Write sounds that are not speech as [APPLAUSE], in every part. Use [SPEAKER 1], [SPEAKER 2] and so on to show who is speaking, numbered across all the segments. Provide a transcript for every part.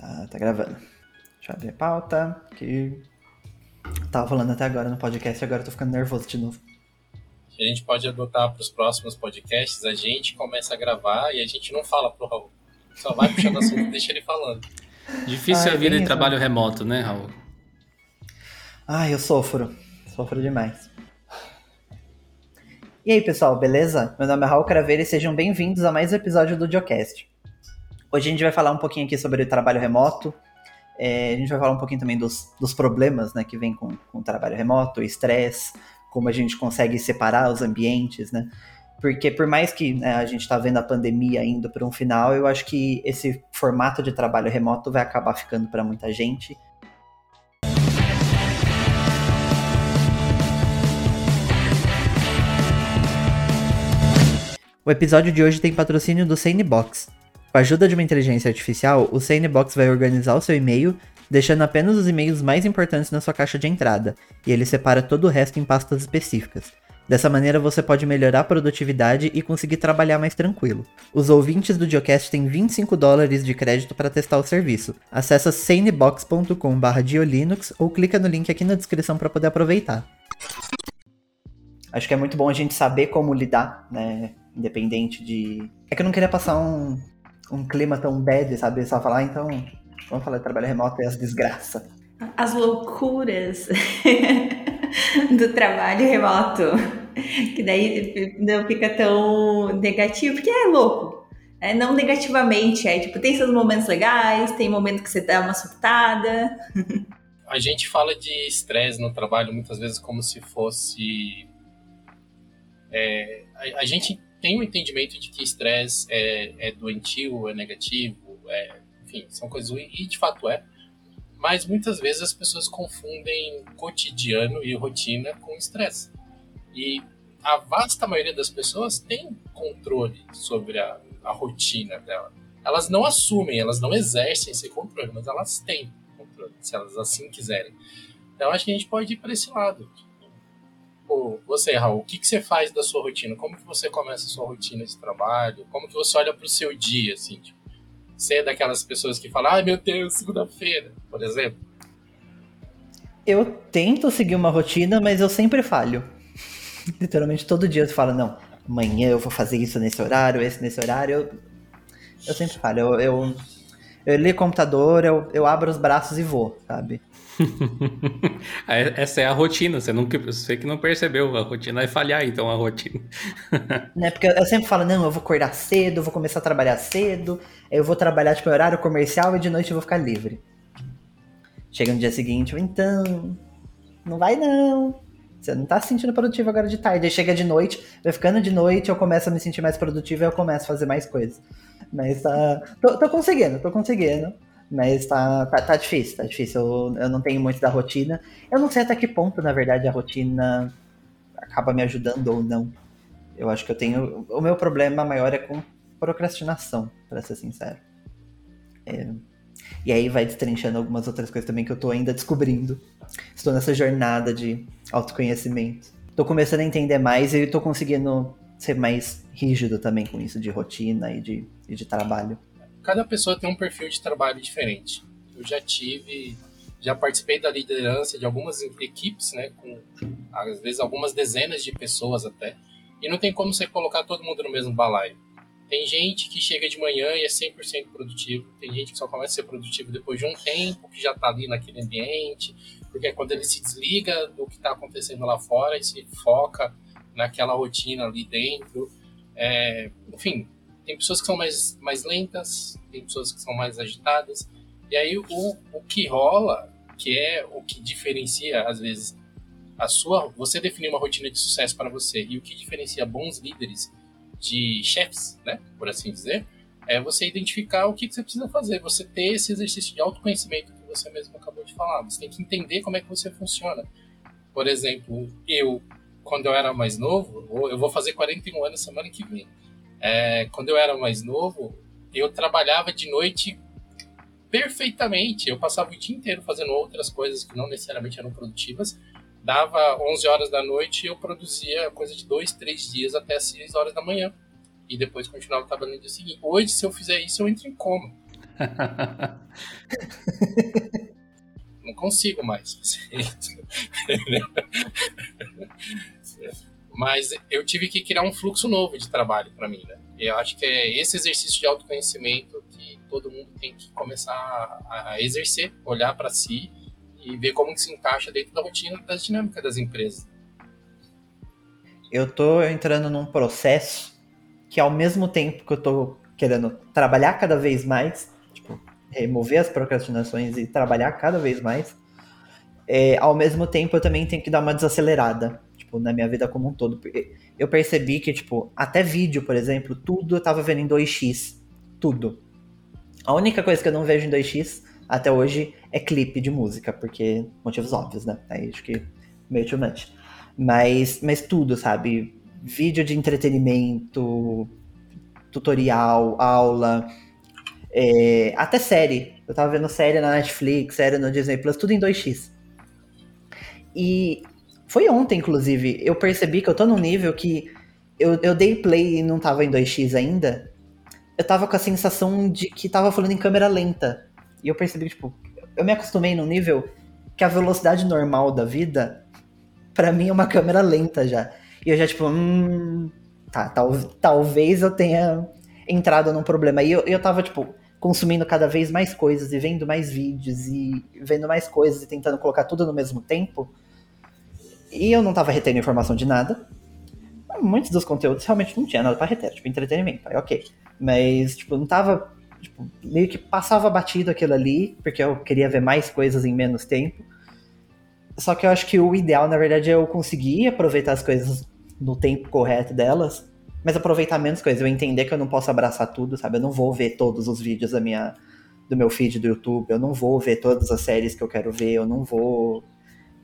[SPEAKER 1] Tá, tá gravando. Deixa eu abrir a pauta. Que tava falando até agora no podcast, agora eu tô ficando nervoso de novo.
[SPEAKER 2] A gente pode adotar para os próximos podcasts, a gente começa a gravar e a gente não fala pro Raul. Só vai puxando assunto e deixa ele falando.
[SPEAKER 3] Difícil ah, a vida de trabalho remoto, né, Raul?
[SPEAKER 1] Ah, eu sofro. Sofro demais. E aí, pessoal, beleza? Meu nome é Raul Craveira e sejam bem-vindos a mais um episódio do Geocast. Hoje a gente vai falar um pouquinho aqui sobre o trabalho remoto. É, a gente vai falar um pouquinho também dos, dos problemas né, que vem com, com o trabalho remoto, estresse, como a gente consegue separar os ambientes, né? Porque por mais que né, a gente está vendo a pandemia indo para um final, eu acho que esse formato de trabalho remoto vai acabar ficando para muita gente. O episódio de hoje tem patrocínio do Sanebox. Com a ajuda de uma inteligência artificial, o Sanebox vai organizar o seu e-mail, deixando apenas os e-mails mais importantes na sua caixa de entrada, e ele separa todo o resto em pastas específicas. Dessa maneira você pode melhorar a produtividade e conseguir trabalhar mais tranquilo. Os ouvintes do Geocast têm 25 dólares de crédito para testar o serviço. Acesse sanebox.com/diolinux ou clica no link aqui na descrição para poder aproveitar. Acho que é muito bom a gente saber como lidar, né? Independente de. É que eu não queria passar um, um clima tão bad, sabe? Só falar, ah, então, vamos falar de trabalho remoto e as desgraças.
[SPEAKER 4] As loucuras [LAUGHS] do trabalho remoto. Que daí não fica tão negativo, porque é louco. É, não negativamente, é tipo, tem seus momentos legais, tem momento que você dá uma surtada.
[SPEAKER 2] A gente fala de estresse no trabalho muitas vezes como se fosse. É, a, a gente tem um entendimento de que estresse é, é doentio, é negativo, é, enfim, são coisas ruins, e de fato é. Mas muitas vezes as pessoas confundem cotidiano e rotina com estresse. E a vasta maioria das pessoas tem controle sobre a, a rotina dela. Elas não assumem, elas não exercem esse controle, mas elas têm controle, se elas assim quiserem. Então acho que a gente pode ir para esse lado tipo, você, Raul, o que, que você faz da sua rotina? Como que você começa a sua rotina de trabalho? Como que você olha para o seu dia, assim? Tipo, você é daquelas pessoas que falam, ai meu Deus, segunda-feira, por exemplo?
[SPEAKER 1] Eu tento seguir uma rotina, mas eu sempre falho. [LAUGHS] Literalmente todo dia eu falo, não, amanhã eu vou fazer isso nesse horário, esse nesse horário. Eu, eu sempre falho. Eu, eu, eu o computador, eu, eu abro os braços e vou, sabe? [LAUGHS]
[SPEAKER 3] Essa é a rotina, você, não, você que não percebeu, a rotina vai falhar, então a rotina. [LAUGHS]
[SPEAKER 1] né, porque eu sempre falo, não, eu vou acordar cedo, eu vou começar a trabalhar cedo, eu vou trabalhar tipo horário comercial e de noite eu vou ficar livre. Chega no dia seguinte, então, não vai não. Você não tá se sentindo produtivo agora de tarde. Aí chega de noite, vai ficando de noite, eu começo a me sentir mais produtivo e eu começo a fazer mais coisas. Mas tá. Tô, tô conseguindo, tô conseguindo. Mas tá, tá, tá difícil, tá difícil. Eu, eu não tenho muito da rotina. Eu não sei até que ponto, na verdade, a rotina acaba me ajudando ou não. Eu acho que eu tenho. O meu problema maior é com procrastinação, para ser sincero. É, e aí vai destrinchando algumas outras coisas também que eu tô ainda descobrindo. Estou nessa jornada de autoconhecimento. Tô começando a entender mais e tô conseguindo ser mais rígido também com isso de rotina e de, e de trabalho
[SPEAKER 2] cada pessoa tem um perfil de trabalho diferente. Eu já tive, já participei da liderança de algumas equipes, né, com às vezes algumas dezenas de pessoas até, e não tem como você colocar todo mundo no mesmo balaio. Tem gente que chega de manhã e é 100% produtivo, tem gente que só começa a ser produtivo depois de um tempo, que já está ali naquele ambiente, porque é quando ele se desliga do que está acontecendo lá fora e se foca naquela rotina ali dentro. É, enfim, tem pessoas que são mais, mais lentas, tem pessoas que são mais agitadas. E aí o, o que rola, que é o que diferencia, às vezes, a sua. Você definir uma rotina de sucesso para você e o que diferencia bons líderes de chefes, né? Por assim dizer, é você identificar o que, você precisa fazer, você ter esse exercício de autoconhecimento que você mesmo acabou de falar. Você tem que entender como é que você funciona. Por exemplo, eu, quando eu era mais novo, eu vou fazer 41 anos semana que vem. É, quando eu era mais novo, eu trabalhava de noite perfeitamente. Eu passava o dia inteiro fazendo outras coisas que não necessariamente eram produtivas. Dava 11 horas da noite e eu produzia coisa de dois, três dias até 6 horas da manhã. E depois continuava trabalhando no dia seguinte. Hoje, se eu fizer isso, eu entro em coma. [LAUGHS] Não consigo mais fazer isso. [LAUGHS] Mas eu tive que criar um fluxo novo de trabalho para mim, né? Eu acho que é esse exercício de autoconhecimento que todo mundo tem que começar a exercer, olhar para si e ver como que se encaixa dentro da rotina das dinâmicas das empresas.
[SPEAKER 1] Eu tô entrando num processo que ao mesmo tempo que eu tô querendo trabalhar cada vez mais, tipo, remover as procrastinações e trabalhar cada vez mais, é, ao mesmo tempo eu também tenho que dar uma desacelerada, tipo, na minha vida como um todo. Eu percebi que, tipo, até vídeo, por exemplo, tudo eu tava vendo em 2x. Tudo. A única coisa que eu não vejo em 2x até hoje é clipe de música, porque motivos óbvios, né? Aí acho que meio too much. Mas, mas tudo, sabe? Vídeo de entretenimento, tutorial, aula, é, até série. Eu tava vendo série na Netflix, série no Disney Plus, tudo em 2x. E foi ontem, inclusive, eu percebi que eu tô num nível que eu, eu dei play e não tava em 2x ainda. Eu tava com a sensação de que tava falando em câmera lenta. E eu percebi que, tipo, eu me acostumei num nível que a velocidade normal da vida, para mim, é uma câmera lenta já. E eu já, tipo, hum. Tá, tal, talvez eu tenha entrado num problema. E eu, eu tava, tipo, consumindo cada vez mais coisas e vendo mais vídeos e vendo mais coisas e tentando colocar tudo no mesmo tempo. E eu não tava retendo informação de nada. Muitos dos conteúdos realmente não tinha nada pra reter, tipo, entretenimento, aí ok. Mas, tipo, não tava Tipo, meio que passava batido aquilo ali, porque eu queria ver mais coisas em menos tempo. Só que eu acho que o ideal, na verdade, é eu conseguir aproveitar as coisas no tempo correto delas, mas aproveitar menos coisas. Eu entender que eu não posso abraçar tudo, sabe? Eu não vou ver todos os vídeos da minha, do meu feed do YouTube, eu não vou ver todas as séries que eu quero ver, eu não vou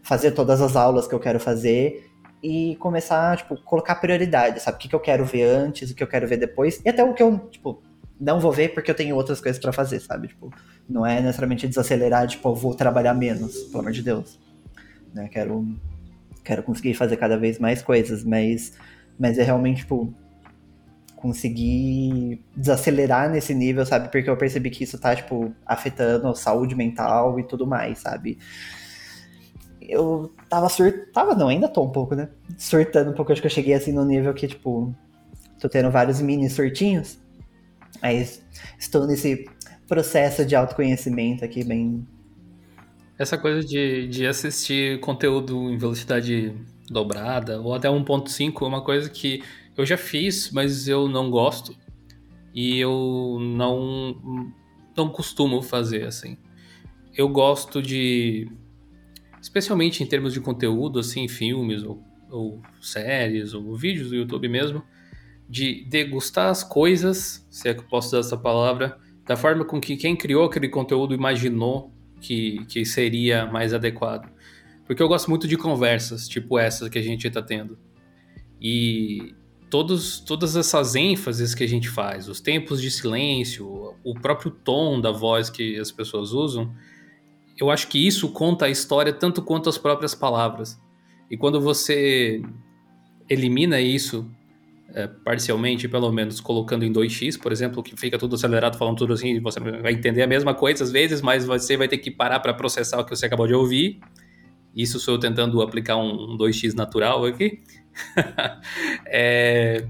[SPEAKER 1] fazer todas as aulas que eu quero fazer e começar, tipo, colocar prioridade, sabe? O que, que eu quero ver antes, o que eu quero ver depois, e até o que eu, tipo, não vou ver porque eu tenho outras coisas para fazer, sabe? Tipo, não é necessariamente desacelerar, tipo, eu vou trabalhar menos, pelo amor de Deus. Né? Quero, quero conseguir fazer cada vez mais coisas, mas, mas é realmente, tipo, conseguir desacelerar nesse nível, sabe? Porque eu percebi que isso tá, tipo, afetando a saúde mental e tudo mais, sabe? Eu tava surtando, tava não, ainda tô um pouco, né? Surtando um pouco, acho que eu cheguei assim no nível que, tipo, tô tendo vários mini surtinhos. Aí estou nesse processo de autoconhecimento aqui bem.
[SPEAKER 3] Essa coisa de, de assistir conteúdo em velocidade dobrada ou até 1.5 é uma coisa que eu já fiz, mas eu não gosto e eu não não costumo fazer assim. Eu gosto de especialmente em termos de conteúdo assim, filmes ou, ou séries ou vídeos do YouTube mesmo, de degustar as coisas, se é que eu posso usar essa palavra, da forma com que quem criou aquele conteúdo imaginou que, que seria mais adequado. Porque eu gosto muito de conversas, tipo essa que a gente está tendo. E todos, todas essas ênfases que a gente faz, os tempos de silêncio, o próprio tom da voz que as pessoas usam, eu acho que isso conta a história tanto quanto as próprias palavras. E quando você elimina isso é, parcialmente, pelo menos, colocando em 2x, por exemplo, que fica tudo acelerado, falando tudo assim, você vai entender a mesma coisa às vezes, mas você vai ter que parar para processar o que você acabou de ouvir. Isso sou eu tentando aplicar um, um 2x natural aqui. [LAUGHS] é,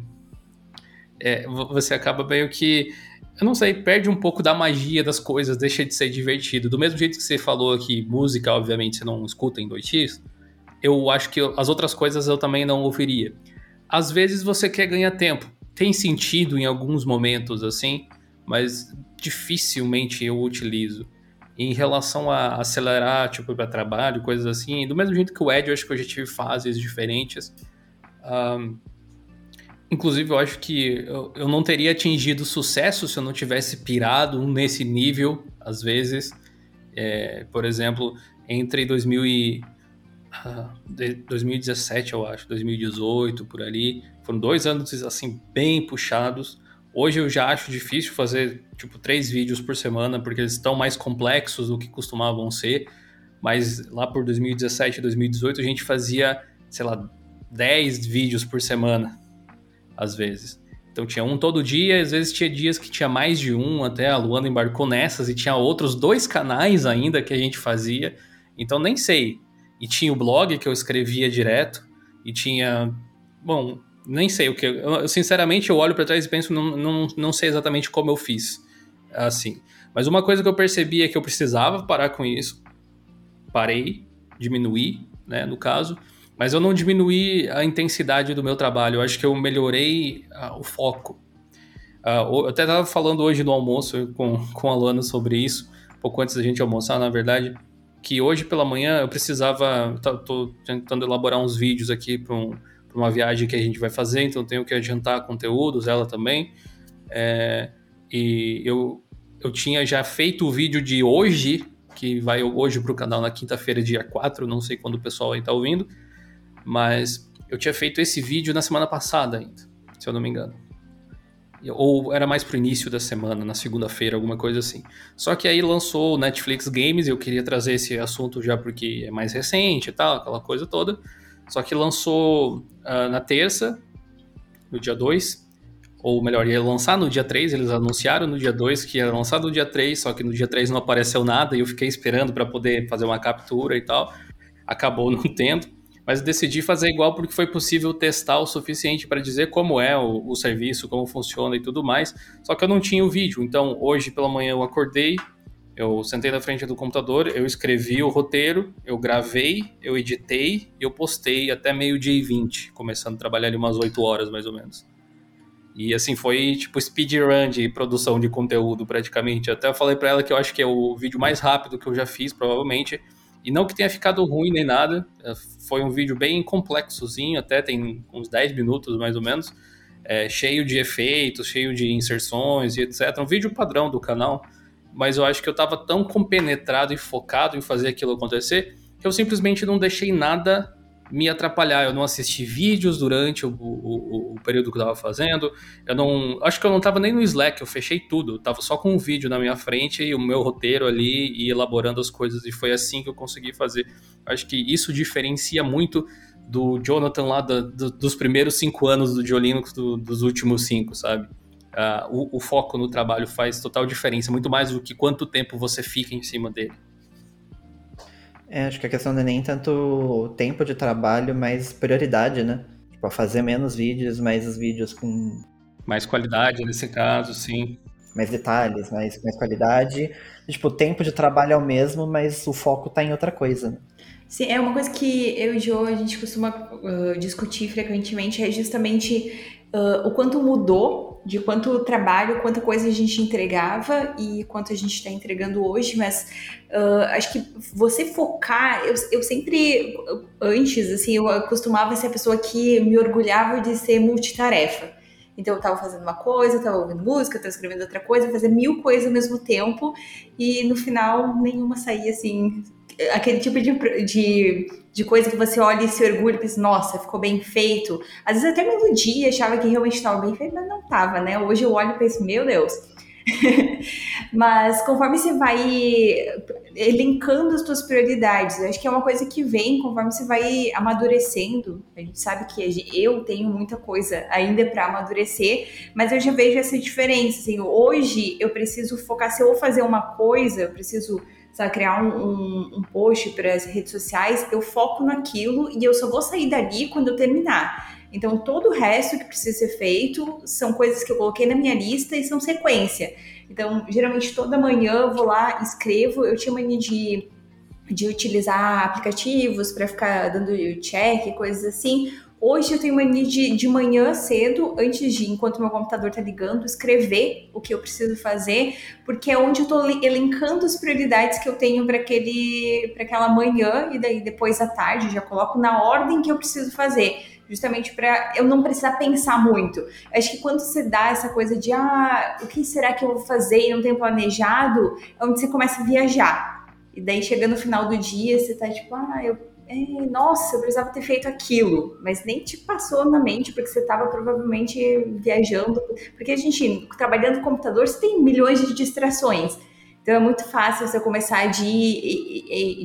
[SPEAKER 3] é, você acaba meio que, eu não sei, perde um pouco da magia das coisas, deixa de ser divertido. Do mesmo jeito que você falou que música, obviamente, você não escuta em 2x, eu acho que as outras coisas eu também não ouviria às vezes você quer ganhar tempo. Tem sentido em alguns momentos assim, mas dificilmente eu utilizo. Em relação a acelerar, tipo, para trabalho, coisas assim, do mesmo jeito que o Ed, eu acho que eu já tive fases diferentes. Um, inclusive, eu acho que eu, eu não teria atingido sucesso se eu não tivesse pirado nesse nível, às vezes. É, por exemplo, entre 2000 e, 2017, eu acho, 2018, por ali. Foram dois anos, assim, bem puxados. Hoje eu já acho difícil fazer, tipo, três vídeos por semana, porque eles estão mais complexos do que costumavam ser. Mas lá por 2017, 2018, a gente fazia, sei lá, 10 vídeos por semana, às vezes. Então tinha um todo dia, às vezes tinha dias que tinha mais de um, até a Luana embarcou nessas, e tinha outros dois canais ainda que a gente fazia. Então nem sei. E tinha o blog que eu escrevia direto, e tinha. Bom, nem sei o que. Eu, sinceramente, eu olho para trás e penso, não, não, não sei exatamente como eu fiz. Assim. Mas uma coisa que eu percebi é que eu precisava parar com isso. Parei, diminuí, né, no caso. Mas eu não diminuí a intensidade do meu trabalho. Eu acho que eu melhorei uh, o foco. Uh, eu até estava falando hoje no almoço com, com a Luana sobre isso, pouco antes da gente almoçar, na verdade, que hoje pela manhã eu precisava. Estou tentando elaborar uns vídeos aqui para um, uma viagem que a gente vai fazer, então tenho que adiantar conteúdos, ela também. É, e eu, eu tinha já feito o vídeo de hoje, que vai hoje para o canal na quinta-feira, dia 4, não sei quando o pessoal aí está ouvindo. Mas eu tinha feito esse vídeo na semana passada ainda, se eu não me engano. Ou era mais pro início da semana, na segunda-feira, alguma coisa assim. Só que aí lançou o Netflix Games, eu queria trazer esse assunto já porque é mais recente e tal, aquela coisa toda. Só que lançou uh, na terça, no dia 2, ou melhor, ia lançar no dia 3, eles anunciaram no dia 2 que ia lançar no dia 3, só que no dia 3 não apareceu nada e eu fiquei esperando para poder fazer uma captura e tal. Acabou [LAUGHS] não tendo mas decidi fazer igual porque foi possível testar o suficiente para dizer como é o, o, serviço, como funciona e tudo mais. Só que eu não tinha o vídeo, então hoje pela manhã eu acordei, eu sentei na frente do computador, eu escrevi o roteiro, eu gravei, eu editei e eu postei até meio-dia e 20, começando a trabalhar ali umas 8 horas mais ou menos. E assim foi tipo speedrun de produção de conteúdo praticamente. Até eu falei para ela que eu acho que é o vídeo mais rápido que eu já fiz, provavelmente e não que tenha ficado ruim nem nada, é, foi um vídeo bem complexozinho, até tem uns 10 minutos mais ou menos, é, cheio de efeitos, cheio de inserções e etc. Um vídeo padrão do canal, mas eu acho que eu estava tão compenetrado e focado em fazer aquilo acontecer que eu simplesmente não deixei nada me atrapalhar. Eu não assisti vídeos durante o, o, o período que eu estava fazendo. Eu não. Acho que eu não estava nem no Slack, eu fechei tudo. Eu tava só com um vídeo na minha frente e o meu roteiro ali e elaborando as coisas. E foi assim que eu consegui fazer. Acho que isso diferencia muito do Jonathan lá do, dos primeiros cinco anos do Diolinux do, dos últimos cinco, sabe? Uh, o, o foco no trabalho faz total diferença, muito mais do que quanto tempo você fica em cima dele.
[SPEAKER 1] É, acho que a questão não é nem tanto tempo de trabalho, mas prioridade, né? Tipo, fazer menos vídeos, mais os vídeos com.
[SPEAKER 3] Mais qualidade nesse caso, sim.
[SPEAKER 1] Mais detalhes, mais, mais qualidade. Tipo, o tempo de trabalho é o mesmo, mas o foco tá em outra coisa. Né?
[SPEAKER 4] Sim, é uma coisa que eu e o Joe, a gente costuma uh, discutir frequentemente, é justamente uh, o quanto mudou de quanto trabalho, quanta coisa a gente entregava e quanto a gente está entregando hoje, mas uh, acho que você focar, eu, eu sempre, antes, assim, eu costumava ser a pessoa que me orgulhava de ser multitarefa. Então eu estava fazendo uma coisa, estava ouvindo música, estava escrevendo outra coisa, fazer mil coisas ao mesmo tempo e no final nenhuma saía assim aquele tipo de, de, de, coisa que você olha e se orgulha e pensa, nossa, ficou bem feito. Às vezes até me iludia, achava que realmente estava bem feito, mas não estava, né? Hoje eu olho e penso, meu Deus. [LAUGHS] mas conforme você vai elencando as suas prioridades, acho que é uma coisa que vem conforme você vai amadurecendo. A gente sabe que eu tenho muita coisa ainda para amadurecer, mas eu já vejo essa diferença. Assim, hoje eu preciso focar, se eu vou fazer uma coisa, eu preciso sabe, criar um, um, um post para as redes sociais, eu foco naquilo e eu só vou sair dali quando eu terminar. Então, todo o resto que precisa ser feito são coisas que eu coloquei na minha lista e são sequência. Então, geralmente toda manhã eu vou lá, escrevo. Eu tinha mania de, de utilizar aplicativos para ficar dando check, coisas assim. Hoje eu tenho mania de, de manhã cedo, antes de, enquanto meu computador tá ligando, escrever o que eu preciso fazer, porque é onde eu tô elencando as prioridades que eu tenho para aquele para aquela manhã e daí depois à tarde já coloco na ordem que eu preciso fazer, justamente para eu não precisar pensar muito. Acho que quando você dá essa coisa de ah, o que será que eu vou fazer e não tenho planejado, é onde você começa a viajar. E daí chegando no final do dia, você tá tipo, ah, eu nossa, eu precisava ter feito aquilo, mas nem te passou na mente, porque você estava provavelmente viajando. Porque a gente, trabalhando no computador, você tem milhões de distrações. Então é muito fácil você começar de,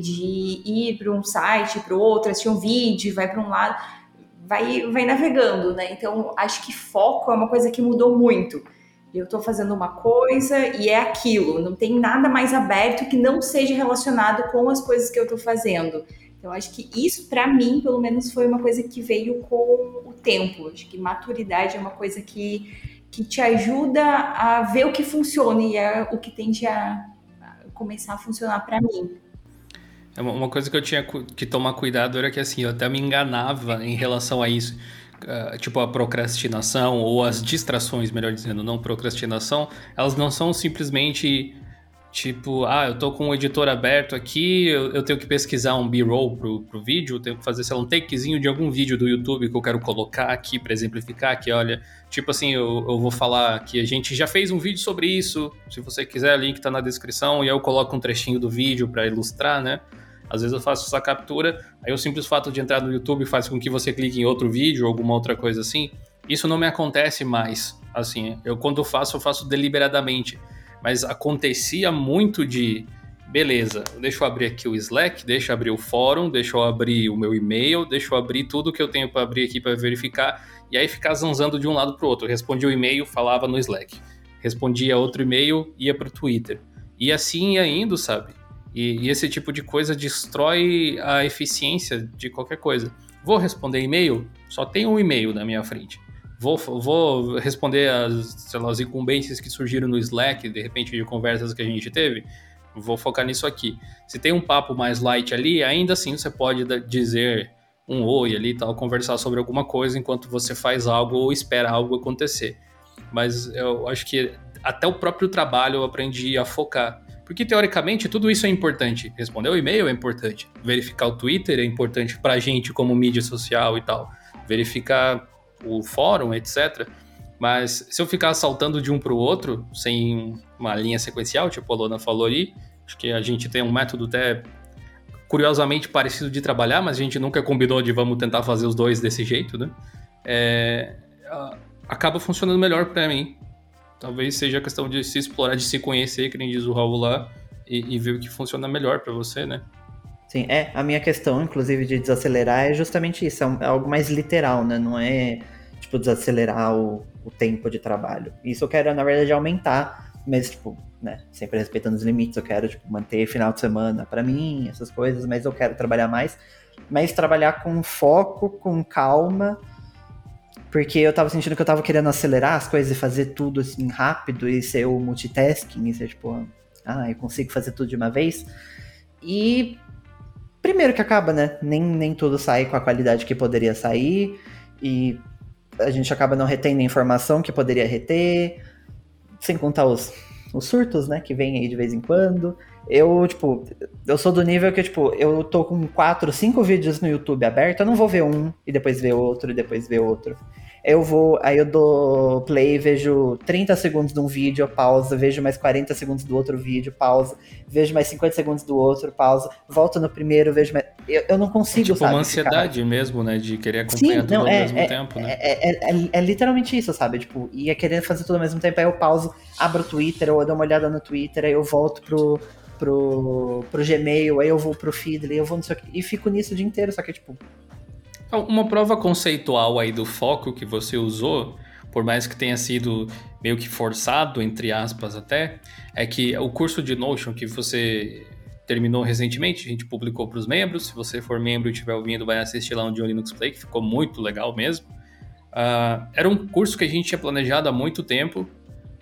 [SPEAKER 4] de ir para um site, para o outro, assistir um vídeo, vai para um lado, vai, vai navegando, né? Então, acho que foco é uma coisa que mudou muito. Eu estou fazendo uma coisa e é aquilo, não tem nada mais aberto que não seja relacionado com as coisas que eu estou fazendo. Então, acho que isso, para mim, pelo menos, foi uma coisa que veio com o tempo. Acho que maturidade é uma coisa que, que te ajuda a ver o que funciona e é o que tende a, começar a funcionar para mim.
[SPEAKER 3] É uma coisa que eu tinha que tomar cuidado era que assim, eu até me enganava em relação a isso. Uh, tipo a procrastinação ou as distrações, melhor dizendo, não procrastinação, elas não são simplesmente tipo, ah, eu tô com um editor aberto aqui, eu, eu tenho que pesquisar um B-roll pro, pro vídeo, eu tenho que fazer, sei lá, um takezinho de algum vídeo do YouTube que eu quero colocar aqui para exemplificar que, olha, tipo assim, eu, eu vou falar que a gente já fez um vídeo sobre isso, se você quiser, o link tá na descrição, e aí eu coloco um trechinho do vídeo para ilustrar, né? Às vezes eu faço essa captura, aí o simples fato de entrar no YouTube faz com que você clique em outro vídeo alguma outra coisa assim. Isso não me acontece mais. Assim, eu quando faço, eu faço deliberadamente. Mas acontecia muito de beleza, deixa eu abrir aqui o Slack, deixa eu abrir o fórum, deixa eu abrir o meu e-mail, deixa eu abrir tudo que eu tenho para abrir aqui para verificar, e aí ficar zanzando de um lado para o outro. Respondia o e-mail, falava no Slack. Respondia outro e-mail, ia para o Twitter. E assim ia indo, sabe? E, e, esse tipo de coisa destrói a eficiência de qualquer coisa. Vou responder e-mail? Só tem um e-mail na minha frente. Vou, vou responder as, lá, as incumbências que surgiram no Slack, de repente, de conversas que a gente teve. Vou focar nisso aqui. Se tem um papo mais light ali, ainda assim você pode dizer um oi ali tal, conversar sobre alguma coisa enquanto você faz algo ou espera algo acontecer. Mas eu acho que até o próprio trabalho eu aprendi a focar porque teoricamente tudo isso é importante. Responder o e-mail é importante. Verificar o Twitter é importante pra gente como mídia social e tal. Verificar o fórum, etc. Mas se eu ficar saltando de um para o outro, sem uma linha sequencial, tipo a Lona falou ali, acho que a gente tem um método até curiosamente parecido de trabalhar, mas a gente nunca combinou de vamos tentar fazer os dois desse jeito, né? É, acaba funcionando melhor para mim. Talvez seja questão de se explorar, de se conhecer, que nem diz o Raul lá, e, e ver o que funciona melhor para você, né?
[SPEAKER 1] Sim, é. A minha questão, inclusive, de desacelerar é justamente isso. É, é algo mais literal, né? Não é, tipo, desacelerar o, o tempo de trabalho. Isso eu quero, na verdade, aumentar, mas, tipo, né? Sempre respeitando os limites. Eu quero, tipo, manter final de semana para mim, essas coisas, mas eu quero trabalhar mais. Mas trabalhar com foco, com calma porque eu tava sentindo que eu tava querendo acelerar as coisas e fazer tudo assim rápido e ser o multitasking, e ser tipo, ah, eu consigo fazer tudo de uma vez. E primeiro que acaba, né? Nem, nem tudo sai com a qualidade que poderia sair. E a gente acaba não retendo a informação que poderia reter. Sem contar os, os surtos, né? Que vem aí de vez em quando. Eu, tipo, eu sou do nível que, tipo, eu tô com quatro, cinco vídeos no YouTube aberto, eu não vou ver um e depois ver outro e depois ver outro eu vou, aí eu dou play, vejo 30 segundos de um vídeo, pausa, vejo mais 40 segundos do outro vídeo, pausa, vejo mais 50 segundos do outro, pausa, volto no primeiro, vejo mais. Eu, eu não consigo, é
[SPEAKER 3] tipo
[SPEAKER 1] sabe,
[SPEAKER 3] uma ansiedade ficar... mesmo, né? De querer acompanhar Sim, tudo não, ao é, mesmo
[SPEAKER 1] é,
[SPEAKER 3] tempo, né?
[SPEAKER 1] É, é, é, é, literalmente isso, sabe? Tipo, ia querer fazer tudo ao mesmo tempo, aí eu pauso, abro o Twitter, ou eu dou uma olhada no Twitter, aí eu volto pro, pro, pro Gmail, aí eu vou pro Feedly, eu vou nisso aqui, e fico nisso o dia inteiro, só que, tipo,
[SPEAKER 3] uma prova conceitual aí do foco que você usou, por mais que tenha sido meio que forçado, entre aspas até, é que o curso de Notion que você terminou recentemente, a gente publicou para os membros. Se você for membro e estiver ouvindo, vai assistir lá no John Linux Play, que ficou muito legal mesmo. Uh, era um curso que a gente tinha planejado há muito tempo,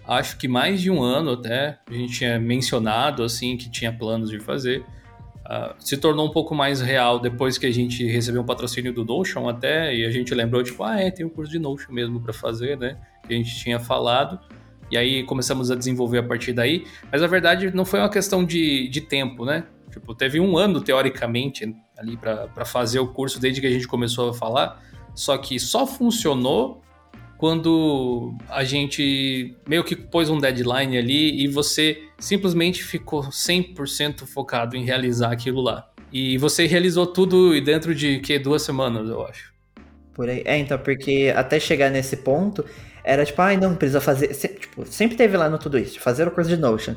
[SPEAKER 3] acho que mais de um ano até. A gente tinha mencionado assim que tinha planos de fazer. Uh, se tornou um pouco mais real depois que a gente recebeu um patrocínio do Notion até, e a gente lembrou, tipo, ah, é, tem um curso de Notion mesmo para fazer, né? Que a gente tinha falado. E aí começamos a desenvolver a partir daí. Mas a verdade não foi uma questão de, de tempo, né? Tipo, teve um ano, teoricamente, ali para fazer o curso desde que a gente começou a falar. Só que só funcionou quando a gente meio que pôs um deadline ali e você simplesmente ficou 100% focado em realizar aquilo lá. E você realizou tudo dentro de que duas semanas, eu acho.
[SPEAKER 1] Por aí. É, então, porque até chegar nesse ponto, era tipo, ai, ah, não, precisa fazer. Se, tipo, sempre teve lá no tudo isso, fazer o curso de Notion.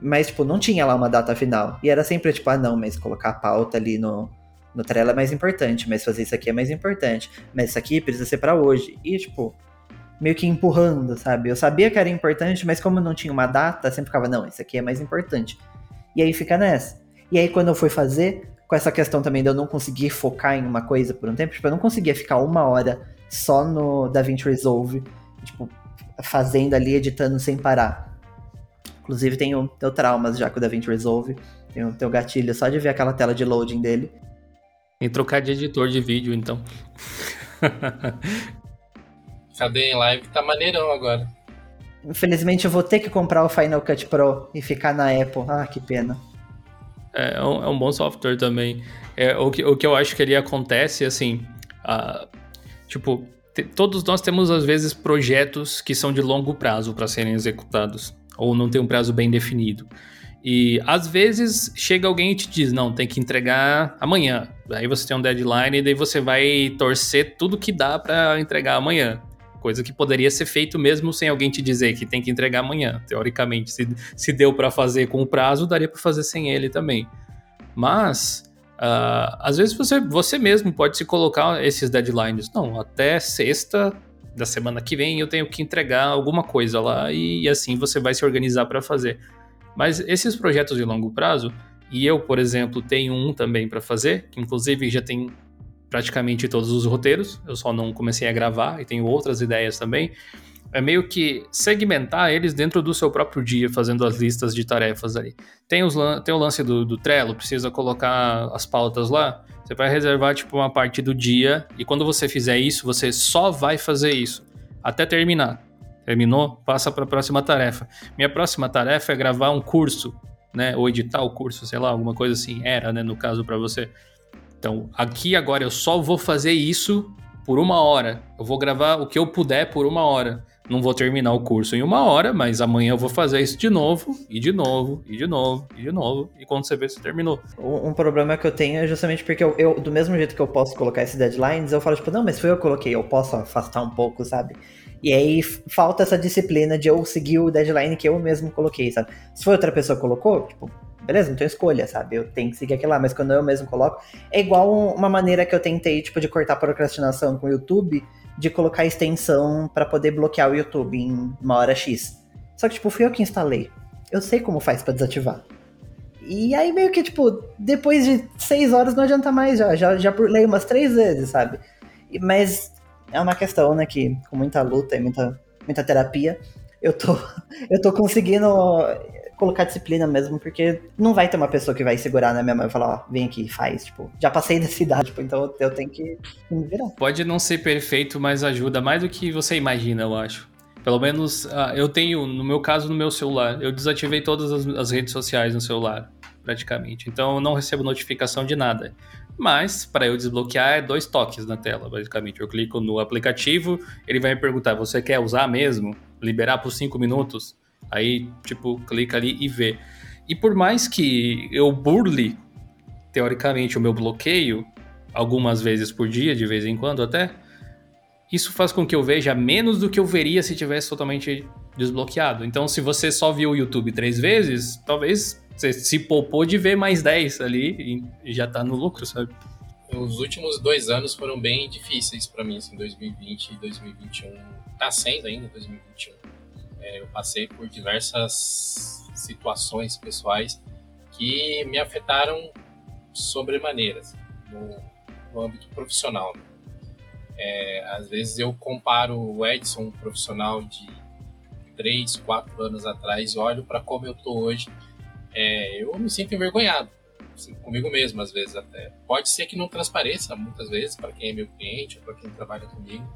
[SPEAKER 1] Mas, tipo, não tinha lá uma data final. E era sempre tipo, ah, não, mas colocar a pauta ali no, no Trello é mais importante, mas fazer isso aqui é mais importante. Mas isso aqui precisa ser para hoje. E, tipo, meio que empurrando, sabe? Eu sabia que era importante, mas como não tinha uma data, sempre ficava, não, isso aqui é mais importante. E aí fica nessa. E aí quando eu fui fazer, com essa questão também de eu não conseguir focar em uma coisa por um tempo, tipo, eu não conseguia ficar uma hora só no DaVinci Resolve, tipo, fazendo ali, editando sem parar. Inclusive tenho, tenho traumas já com o DaVinci Resolve, tenho, tenho gatilho só de ver aquela tela de loading dele.
[SPEAKER 3] Em trocar de editor de vídeo, então. [LAUGHS]
[SPEAKER 2] Cadê em live? Tá maneirão agora.
[SPEAKER 1] Infelizmente eu vou ter que comprar o Final Cut Pro e ficar na Apple. Ah, que pena.
[SPEAKER 3] É, é, um, é um bom software também. É, o, que, o que eu acho que ali acontece, assim, uh, tipo, te, todos nós temos às vezes projetos que são de longo prazo para serem executados, ou não tem um prazo bem definido. E às vezes chega alguém e te diz, não, tem que entregar amanhã. Aí você tem um deadline e daí você vai torcer tudo que dá para entregar amanhã. Coisa que poderia ser feito mesmo sem alguém te dizer que tem que entregar amanhã. Teoricamente, se, se deu para fazer com o prazo, daria para fazer sem ele também. Mas, uh, às vezes você, você mesmo pode se colocar esses deadlines. Não, até sexta da semana que vem eu tenho que entregar alguma coisa lá e, e assim você vai se organizar para fazer. Mas esses projetos de longo prazo, e eu, por exemplo, tenho um também para fazer, que inclusive já tem praticamente todos os roteiros, eu só não comecei a gravar e tenho outras ideias também. É meio que segmentar eles dentro do seu próprio dia, fazendo as listas de tarefas ali. Tem, os, tem o lance do, do Trello, precisa colocar as pautas lá. Você vai reservar tipo uma parte do dia e quando você fizer isso, você só vai fazer isso até terminar. Terminou? Passa para a próxima tarefa. Minha próxima tarefa é gravar um curso, né? Ou editar o curso, sei lá, alguma coisa assim. Era, né? No caso para você. Então, aqui agora eu só vou fazer isso por uma hora. Eu vou gravar o que eu puder por uma hora. Não vou terminar o curso em uma hora, mas amanhã eu vou fazer isso de novo, e de novo, e de novo, e de novo. E quando você vê, você terminou.
[SPEAKER 1] Um, problema que eu tenho é justamente porque eu, eu, do mesmo jeito que eu posso colocar esses deadlines, eu falo, tipo, não, mas foi eu que coloquei, eu posso afastar um pouco, sabe? E aí falta essa disciplina de eu seguir o deadline que eu mesmo coloquei, sabe? Se foi outra pessoa que colocou, tipo, beleza, não tenho escolha, sabe? Eu tenho que seguir aquilo lá, mas quando eu mesmo coloco, é igual uma maneira que eu tentei, tipo, de cortar procrastinação com o YouTube, de colocar extensão para poder bloquear o YouTube em uma hora X. Só que, tipo, fui eu que instalei. Eu sei como faz para desativar. E aí meio que, tipo, depois de seis horas não adianta mais já. Já, já burlei umas três vezes, sabe? Mas é uma questão, né, que com muita luta e muita, muita terapia, eu tô, [LAUGHS] eu tô conseguindo colocar disciplina mesmo, porque não vai ter uma pessoa que vai segurar na minha mão e falar, ó, vem aqui, faz, tipo, já passei [LAUGHS] dessa idade, tipo, então eu tenho que me virar.
[SPEAKER 3] Pode não ser perfeito, mas ajuda mais do que você imagina, eu acho. Pelo menos uh, eu tenho, no meu caso, no meu celular, eu desativei todas as, as redes sociais no celular, praticamente. Então eu não recebo notificação de nada. Mas, para eu desbloquear, é dois toques na tela, basicamente. Eu clico no aplicativo, ele vai me perguntar: você quer usar mesmo? Liberar por 5 minutos? Aí, tipo, clica ali e vê. E por mais que eu burle, teoricamente, o meu bloqueio, algumas vezes por dia, de vez em quando até, isso faz com que eu veja menos do que eu veria se tivesse totalmente desbloqueado. Então, se você só viu o YouTube três vezes, talvez você se poupou de ver mais 10 ali e já tá no lucro, sabe?
[SPEAKER 2] Os últimos dois anos foram bem difíceis para mim, assim, 2020 e 2021. Tá sendo ainda 2021. É, eu passei por diversas situações pessoais que me afetaram sobremaneira assim, no, no âmbito profissional. É, às vezes eu comparo o Edson, um profissional de 3, 4 anos atrás, e olho para como eu tô hoje. É, eu me sinto envergonhado assim, comigo mesmo, às vezes até. Pode ser que não transpareça muitas vezes para quem é meu cliente ou para quem trabalha comigo,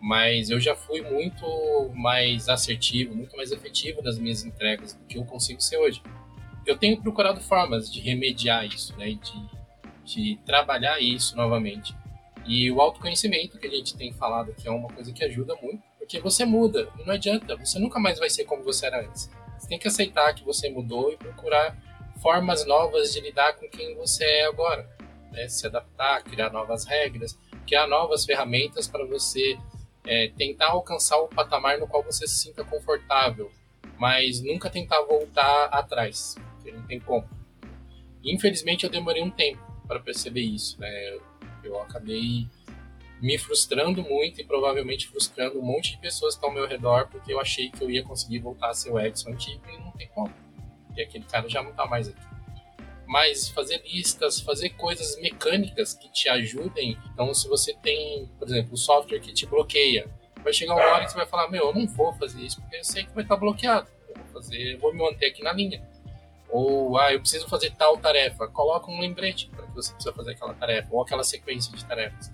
[SPEAKER 2] mas eu já fui muito mais assertivo, muito mais efetivo nas minhas entregas do que eu consigo ser hoje. Eu tenho procurado formas de remediar isso, né, de, de trabalhar isso novamente. E o autoconhecimento que a gente tem falado aqui é uma coisa que ajuda muito, porque você muda, não adianta, você nunca mais vai ser como você era antes. Você tem que aceitar que você mudou e procurar formas novas de lidar com quem você é agora. Né? Se adaptar, criar novas regras, criar novas ferramentas para você é, tentar alcançar o patamar no qual você se sinta confortável, mas nunca tentar voltar atrás, porque não tem como. Infelizmente eu demorei um tempo para perceber isso, né? Eu acabei me frustrando muito e provavelmente frustrando um monte de pessoas que estão ao meu redor porque eu achei que eu ia conseguir voltar a ser o Edson antigo e não tem como. E aquele cara já não está mais aqui. Mas fazer listas, fazer coisas mecânicas que te ajudem. Então, se você tem, por exemplo, um software que te bloqueia, vai chegar uma hora que você vai falar: Meu, eu não vou fazer isso porque eu sei que vai estar bloqueado. Eu vou fazer, eu vou me manter aqui na linha. Ou, ah, eu preciso fazer tal tarefa. Coloca um lembrete para que você precisa fazer aquela tarefa, ou aquela sequência de tarefas.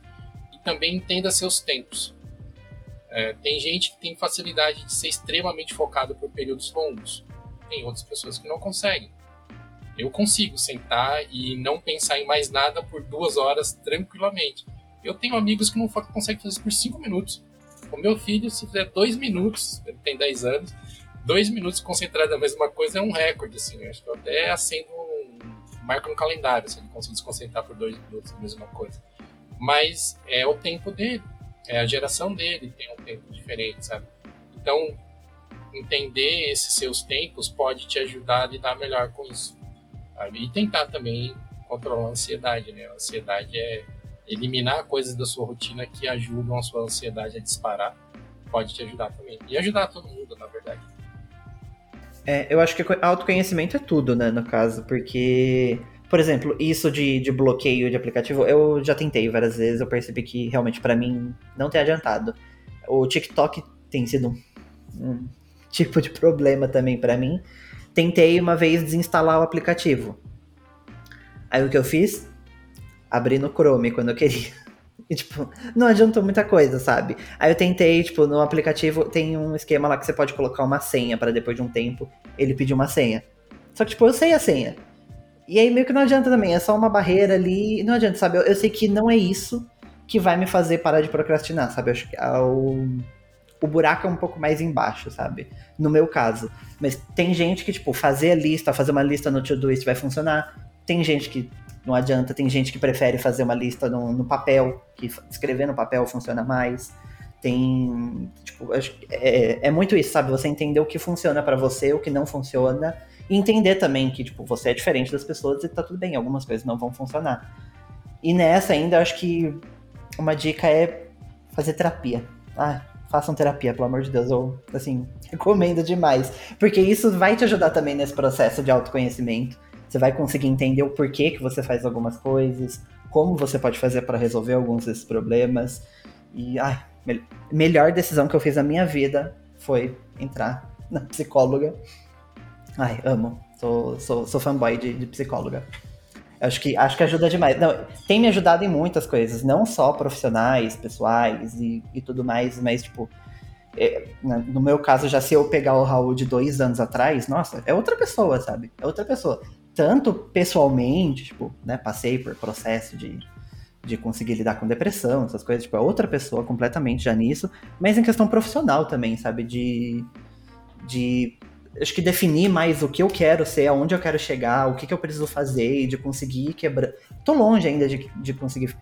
[SPEAKER 2] Também entenda seus tempos. É, tem gente que tem facilidade de ser extremamente focado por períodos longos. Tem outras pessoas que não conseguem. Eu consigo sentar e não pensar em mais nada por duas horas tranquilamente. Eu tenho amigos que não conseguem fazer isso por cinco minutos. O meu filho, se fizer dois minutos, ele tem 10 anos, dois minutos concentrado na mesma coisa é um recorde, assim. Acho que eu até acendo um marco no calendário se ele conseguir se concentrar por dois minutos na mesma coisa. Mas é o tempo dele, é a geração dele, tem um tempo diferente, sabe? Então, entender esses seus tempos pode te ajudar a lidar melhor com isso. Sabe? E tentar também controlar a ansiedade, né? A ansiedade é eliminar coisas da sua rotina que ajudam a sua ansiedade a disparar. Pode te ajudar também. E ajudar todo mundo, na verdade.
[SPEAKER 1] É, eu acho que autoconhecimento é tudo, né, no caso, porque, por exemplo, isso de, de bloqueio de aplicativo, eu já tentei várias vezes, eu percebi que realmente para mim não tem adiantado. O TikTok tem sido um, um tipo de problema também para mim. Tentei uma vez desinstalar o aplicativo. Aí o que eu fiz? Abri no Chrome quando eu queria. [LAUGHS] E, tipo, não adiantou muita coisa, sabe? Aí eu tentei, tipo, no aplicativo tem um esquema lá que você pode colocar uma senha para depois de um tempo ele pedir uma senha. Só que, tipo, eu sei a senha. E aí meio que não adianta também, é só uma barreira ali. Não adianta, sabe? Eu, eu sei que não é isso que vai me fazer parar de procrastinar, sabe? Eu acho que é o, o buraco é um pouco mais embaixo, sabe? No meu caso. Mas tem gente que, tipo, fazer a lista, fazer uma lista no Todoist vai funcionar. Tem gente que não adianta, tem gente que prefere fazer uma lista no, no papel, que escrever no papel funciona mais. Tem. Tipo, é, é muito isso, sabe? Você entender o que funciona para você, o que não funciona. E entender também que, tipo, você é diferente das pessoas e tá tudo bem, algumas coisas não vão funcionar. E nessa ainda, acho que uma dica é fazer terapia. Ah, façam terapia, pelo amor de Deus, eu, assim, [LAUGHS] recomendo demais. Porque isso vai te ajudar também nesse processo de autoconhecimento você vai conseguir entender o porquê que você faz algumas coisas, como você pode fazer para resolver alguns desses problemas. E, ai, me melhor decisão que eu fiz na minha vida foi entrar na psicóloga. Ai, amo. Sou, sou, sou fanboy de, de psicóloga. Acho que, acho que ajuda demais. Não, tem me ajudado em muitas coisas, não só profissionais, pessoais e, e tudo mais, mas, tipo, é, no meu caso, já se eu pegar o Raul de dois anos atrás, nossa, é outra pessoa, sabe? É outra pessoa tanto pessoalmente, tipo, né, passei por processo de, de conseguir lidar com depressão, essas coisas, tipo, é outra pessoa completamente já nisso, mas em questão profissional também, sabe, de, de acho que definir mais o que eu quero ser, aonde eu quero chegar, o que, que eu preciso fazer, de conseguir quebrar. Tô longe ainda de, de conseguir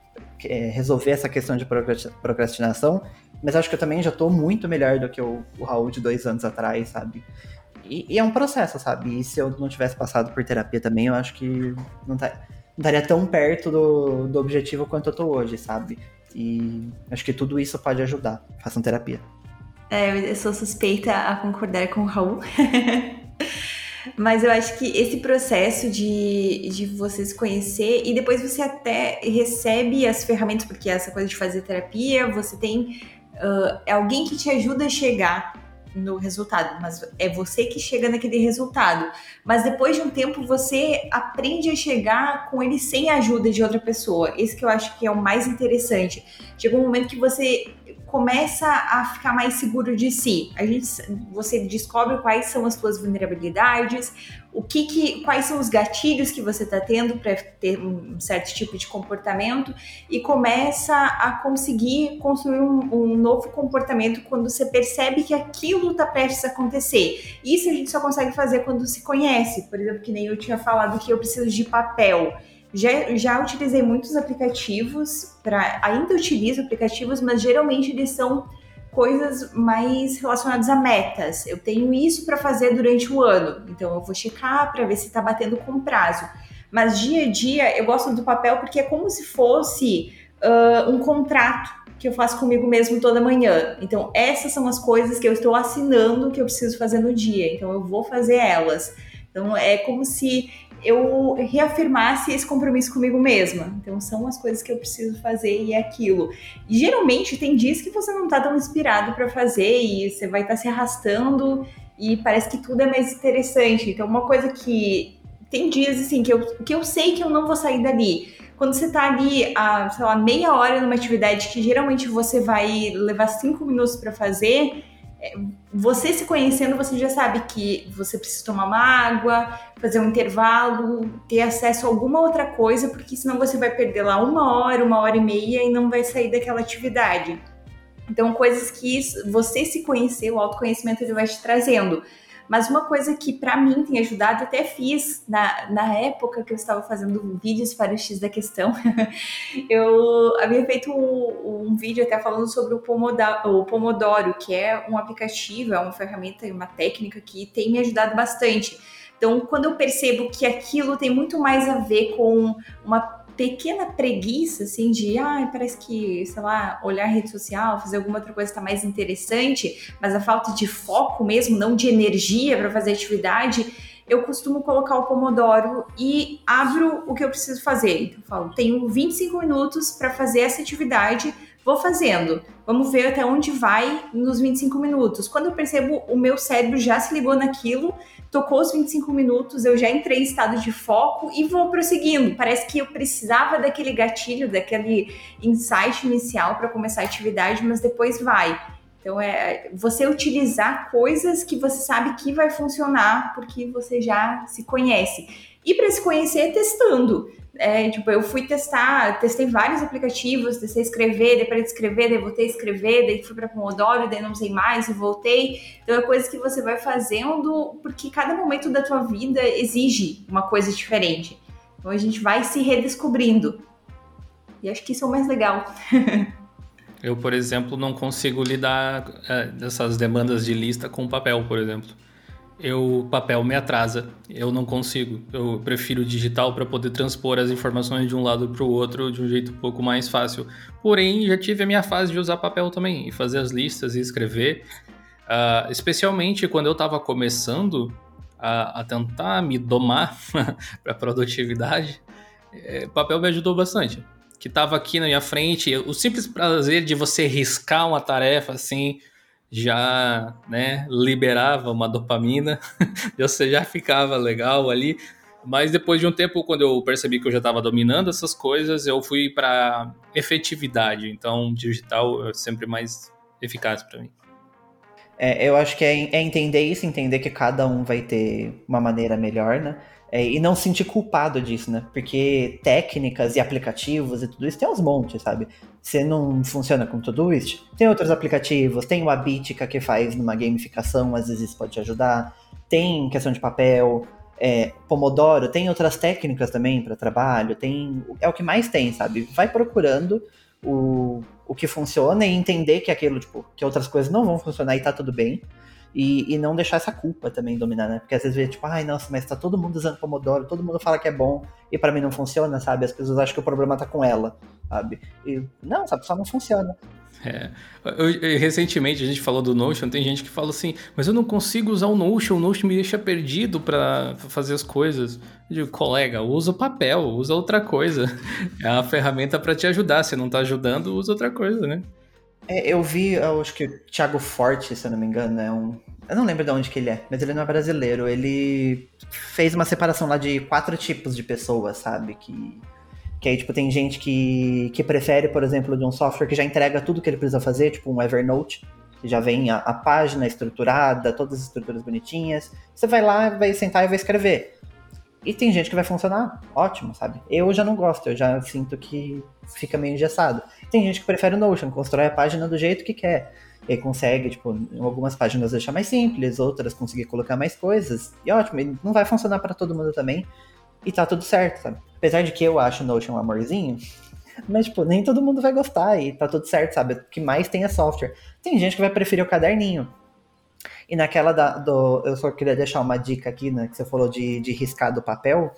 [SPEAKER 1] é, resolver essa questão de procrastinação, mas acho que eu também já tô muito melhor do que o, o Raul de dois anos atrás, sabe? E, e, é um processo, sabe? E se eu não tivesse passado por terapia também, eu acho que não, tá, não estaria tão perto do, do objetivo quanto eu tô hoje, sabe? E acho que tudo isso pode ajudar. Façam terapia.
[SPEAKER 4] É, eu sou suspeita a concordar com o Raul. [LAUGHS] Mas eu acho que esse processo de, de você se conhecer e depois você até recebe as ferramentas, porque essa coisa de fazer terapia, você tem uh, alguém que te ajuda a chegar no resultado, mas é você que chega naquele resultado. Mas depois de um tempo você aprende a chegar com ele sem a ajuda de outra pessoa. Esse que eu acho que é o mais interessante. Chega um momento que você começa a ficar mais seguro de si. A gente, você descobre quais são as suas vulnerabilidades, o que, que quais são os gatilhos que você está tendo para ter um certo tipo de comportamento e começa a conseguir construir um, um novo comportamento quando você percebe que aquilo está prestes a acontecer. Isso a gente só consegue fazer quando se conhece. Por exemplo, que nem eu tinha falado que eu preciso de papel. Já, já utilizei muitos aplicativos, para ainda utilizo aplicativos, mas geralmente eles são coisas mais relacionadas a metas. Eu tenho isso para fazer durante o ano, então eu vou checar para ver se está batendo com prazo. Mas dia a dia eu gosto do papel porque é como se fosse uh, um contrato que eu faço comigo mesmo toda manhã. Então, essas são as coisas que eu estou assinando que eu preciso fazer no dia. Então, eu vou fazer elas. Então, é como se eu reafirmasse esse compromisso comigo mesma. Então, são as coisas que eu preciso fazer e é aquilo. E, geralmente, tem dias que você não está tão inspirado para fazer e você vai estar tá se arrastando e parece que tudo é mais interessante. Então, uma coisa que tem dias assim que eu, que eu sei que eu não vou sair dali. Quando você tá ali, a, sei lá, meia hora numa atividade que geralmente você vai levar cinco minutos para fazer, você se conhecendo, você já sabe que você precisa tomar uma água, fazer um intervalo, ter acesso a alguma outra coisa, porque senão você vai perder lá uma hora, uma hora e meia e não vai sair daquela atividade. Então, coisas que você se conhecer, o autoconhecimento ele vai te trazendo. Mas uma coisa que para mim tem ajudado, até fiz na, na época que eu estava fazendo vídeos para o X da questão, [LAUGHS] eu havia feito um, um, vídeo até falando sobre o Pomodoro, o Pomodoro, que é um aplicativo, é uma ferramenta e uma técnica que tem me ajudado bastante. Então, quando eu percebo que aquilo tem muito mais a ver com uma pequena preguiça, assim, de, ah, parece que, sei lá, olhar rede social, fazer alguma outra coisa está mais interessante, mas a falta de foco mesmo, não de energia para fazer atividade, eu costumo colocar o Pomodoro e abro o que eu preciso fazer. Então, eu falo, tenho 25 minutos para fazer essa atividade, vou fazendo. Vamos ver até onde vai nos 25 minutos. Quando eu percebo, o meu cérebro já se ligou naquilo, tocou os 25 minutos, eu já entrei em estado de foco e vou prosseguindo. Parece que eu precisava daquele gatilho, daquele insight inicial para começar a atividade, mas depois vai. Então é você utilizar coisas que você sabe que vai funcionar porque você já se conhece. E para se conhecer testando. É, tipo, eu fui testar, testei vários aplicativos, testei escrever, daí de escrever, daí voltei a escrever, daí fui para Pomodoro, daí não sei mais e voltei. Então é coisa que você vai fazendo porque cada momento da tua vida exige uma coisa diferente. Então a gente vai se redescobrindo. E acho que isso é o mais legal.
[SPEAKER 3] eu, por exemplo, não consigo lidar é, dessas demandas de lista com papel, por exemplo eu papel me atrasa, eu não consigo. Eu prefiro digital para poder transpor as informações de um lado para o outro de um jeito um pouco mais fácil. Porém, já tive a minha fase de usar papel também e fazer as listas e escrever, uh, especialmente quando eu estava começando a, a, tentar me domar [LAUGHS] para produtividade. É, papel me ajudou bastante. Que estava aqui na minha frente, o simples prazer de você riscar uma tarefa assim já né, liberava uma dopamina, [LAUGHS] você já ficava legal ali. Mas depois de um tempo, quando eu percebi que eu já estava dominando essas coisas, eu fui para efetividade. Então, digital é sempre mais eficaz para mim.
[SPEAKER 1] É, eu acho que é, é, entender isso, entender que cada um vai ter uma maneira melhor, né? É, e não se sentir culpado disso, né? Porque técnicas e aplicativos e tudo isso tem uns montes, sabe? Você não funciona com Todoist, tem outros aplicativos, tem o Abitica que faz numa gamificação, às vezes pode te ajudar, tem questão de papel, é, Pomodoro, tem outras técnicas também para trabalho, tem é o que mais tem, sabe? Vai procurando o, o que funciona e entender que aquilo, tipo, que outras coisas não vão funcionar e tá tudo bem. E, e não deixar essa culpa também dominar, né? Porque às vezes vê, tipo, ai, nossa, mas tá todo mundo usando Pomodoro, todo mundo fala que é bom, e para mim não funciona, sabe? As pessoas acham que o problema tá com ela, sabe? E não, essa pessoa não funciona.
[SPEAKER 3] É. Eu, eu, recentemente a gente falou do Notion, tem gente que fala assim, mas eu não consigo usar o Notion, o Notion me deixa perdido para fazer as coisas. Eu digo, colega, usa o papel, usa outra coisa. É uma ferramenta para te ajudar. Se não tá ajudando, usa outra coisa, né?
[SPEAKER 1] É, eu vi, eu acho que o Thiago Forte, se eu não me engano, é um. Eu não lembro de onde que ele é, mas ele não é brasileiro. Ele fez uma separação lá de quatro tipos de pessoas, sabe? Que, que aí, tipo, tem gente que, que prefere, por exemplo, de um software que já entrega tudo que ele precisa fazer, tipo um Evernote, que já vem a, a página estruturada, todas as estruturas bonitinhas. Você vai lá, vai sentar e vai escrever. E tem gente que vai funcionar, ótimo, sabe? Eu já não gosto, eu já sinto que fica meio engessado. Tem gente que prefere o Notion, constrói a página do jeito que quer. E consegue, tipo, algumas páginas deixar mais simples, outras conseguir colocar mais coisas. E ótimo, não vai funcionar para todo mundo também. E tá tudo certo, sabe? Apesar de que eu acho Notion um amorzinho, mas, tipo, nem todo mundo vai gostar e tá tudo certo, sabe? O que mais tem é software. Tem gente que vai preferir o caderninho. E naquela da, do. Eu só queria deixar uma dica aqui, né? Que você falou de, de riscar do papel.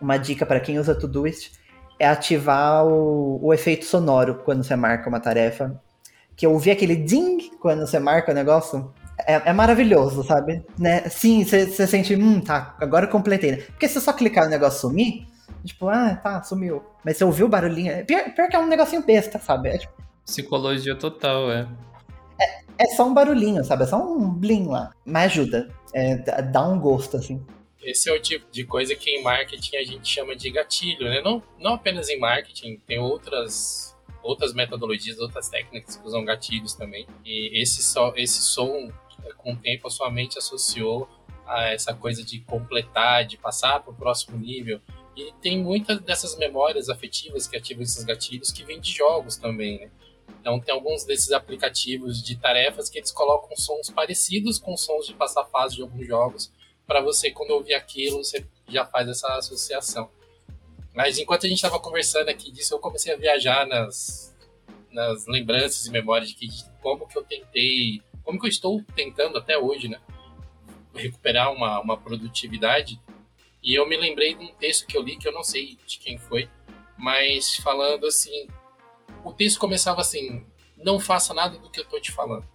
[SPEAKER 1] uma dica para quem usa Todoist é ativar o, o efeito sonoro quando você marca uma tarefa. Que eu ouvi aquele ding quando você marca o negócio. É, é maravilhoso, sabe? Né? Sim, você sente, hum, tá, agora eu completei. Né? Porque se você só clicar no negócio sumir, tipo, ah, tá, sumiu. Mas você ouviu o barulhinho. É pior, pior que é um negocinho besta, sabe? É, tipo,
[SPEAKER 3] Psicologia total, é.
[SPEAKER 1] é. É só um barulhinho, sabe? É só um blim lá. Mas ajuda. É, dá um gosto, assim.
[SPEAKER 2] Esse é o tipo de coisa que em marketing a gente chama de gatilho, né? Não, não apenas em marketing, tem outras, outras metodologias, outras técnicas que usam gatilhos também. E esse, so, esse som, com o tempo, a sua mente associou a essa coisa de completar, de passar para o próximo nível. E tem muitas dessas memórias afetivas que ativam esses gatilhos que vêm de jogos também, né? Então tem alguns desses aplicativos de tarefas que eles colocam sons parecidos com sons de passar fase de alguns jogos para você, quando ouvir aquilo, você já faz essa associação. Mas enquanto a gente estava conversando aqui disso, eu comecei a viajar nas, nas lembranças e memórias de, que, como que eu tentei, como que eu estou tentando até hoje, né? Recuperar uma, uma produtividade. E eu me lembrei de um texto que eu li, que eu não sei de quem foi, mas falando assim, o texto começava assim, não faça nada do que eu estou te falando.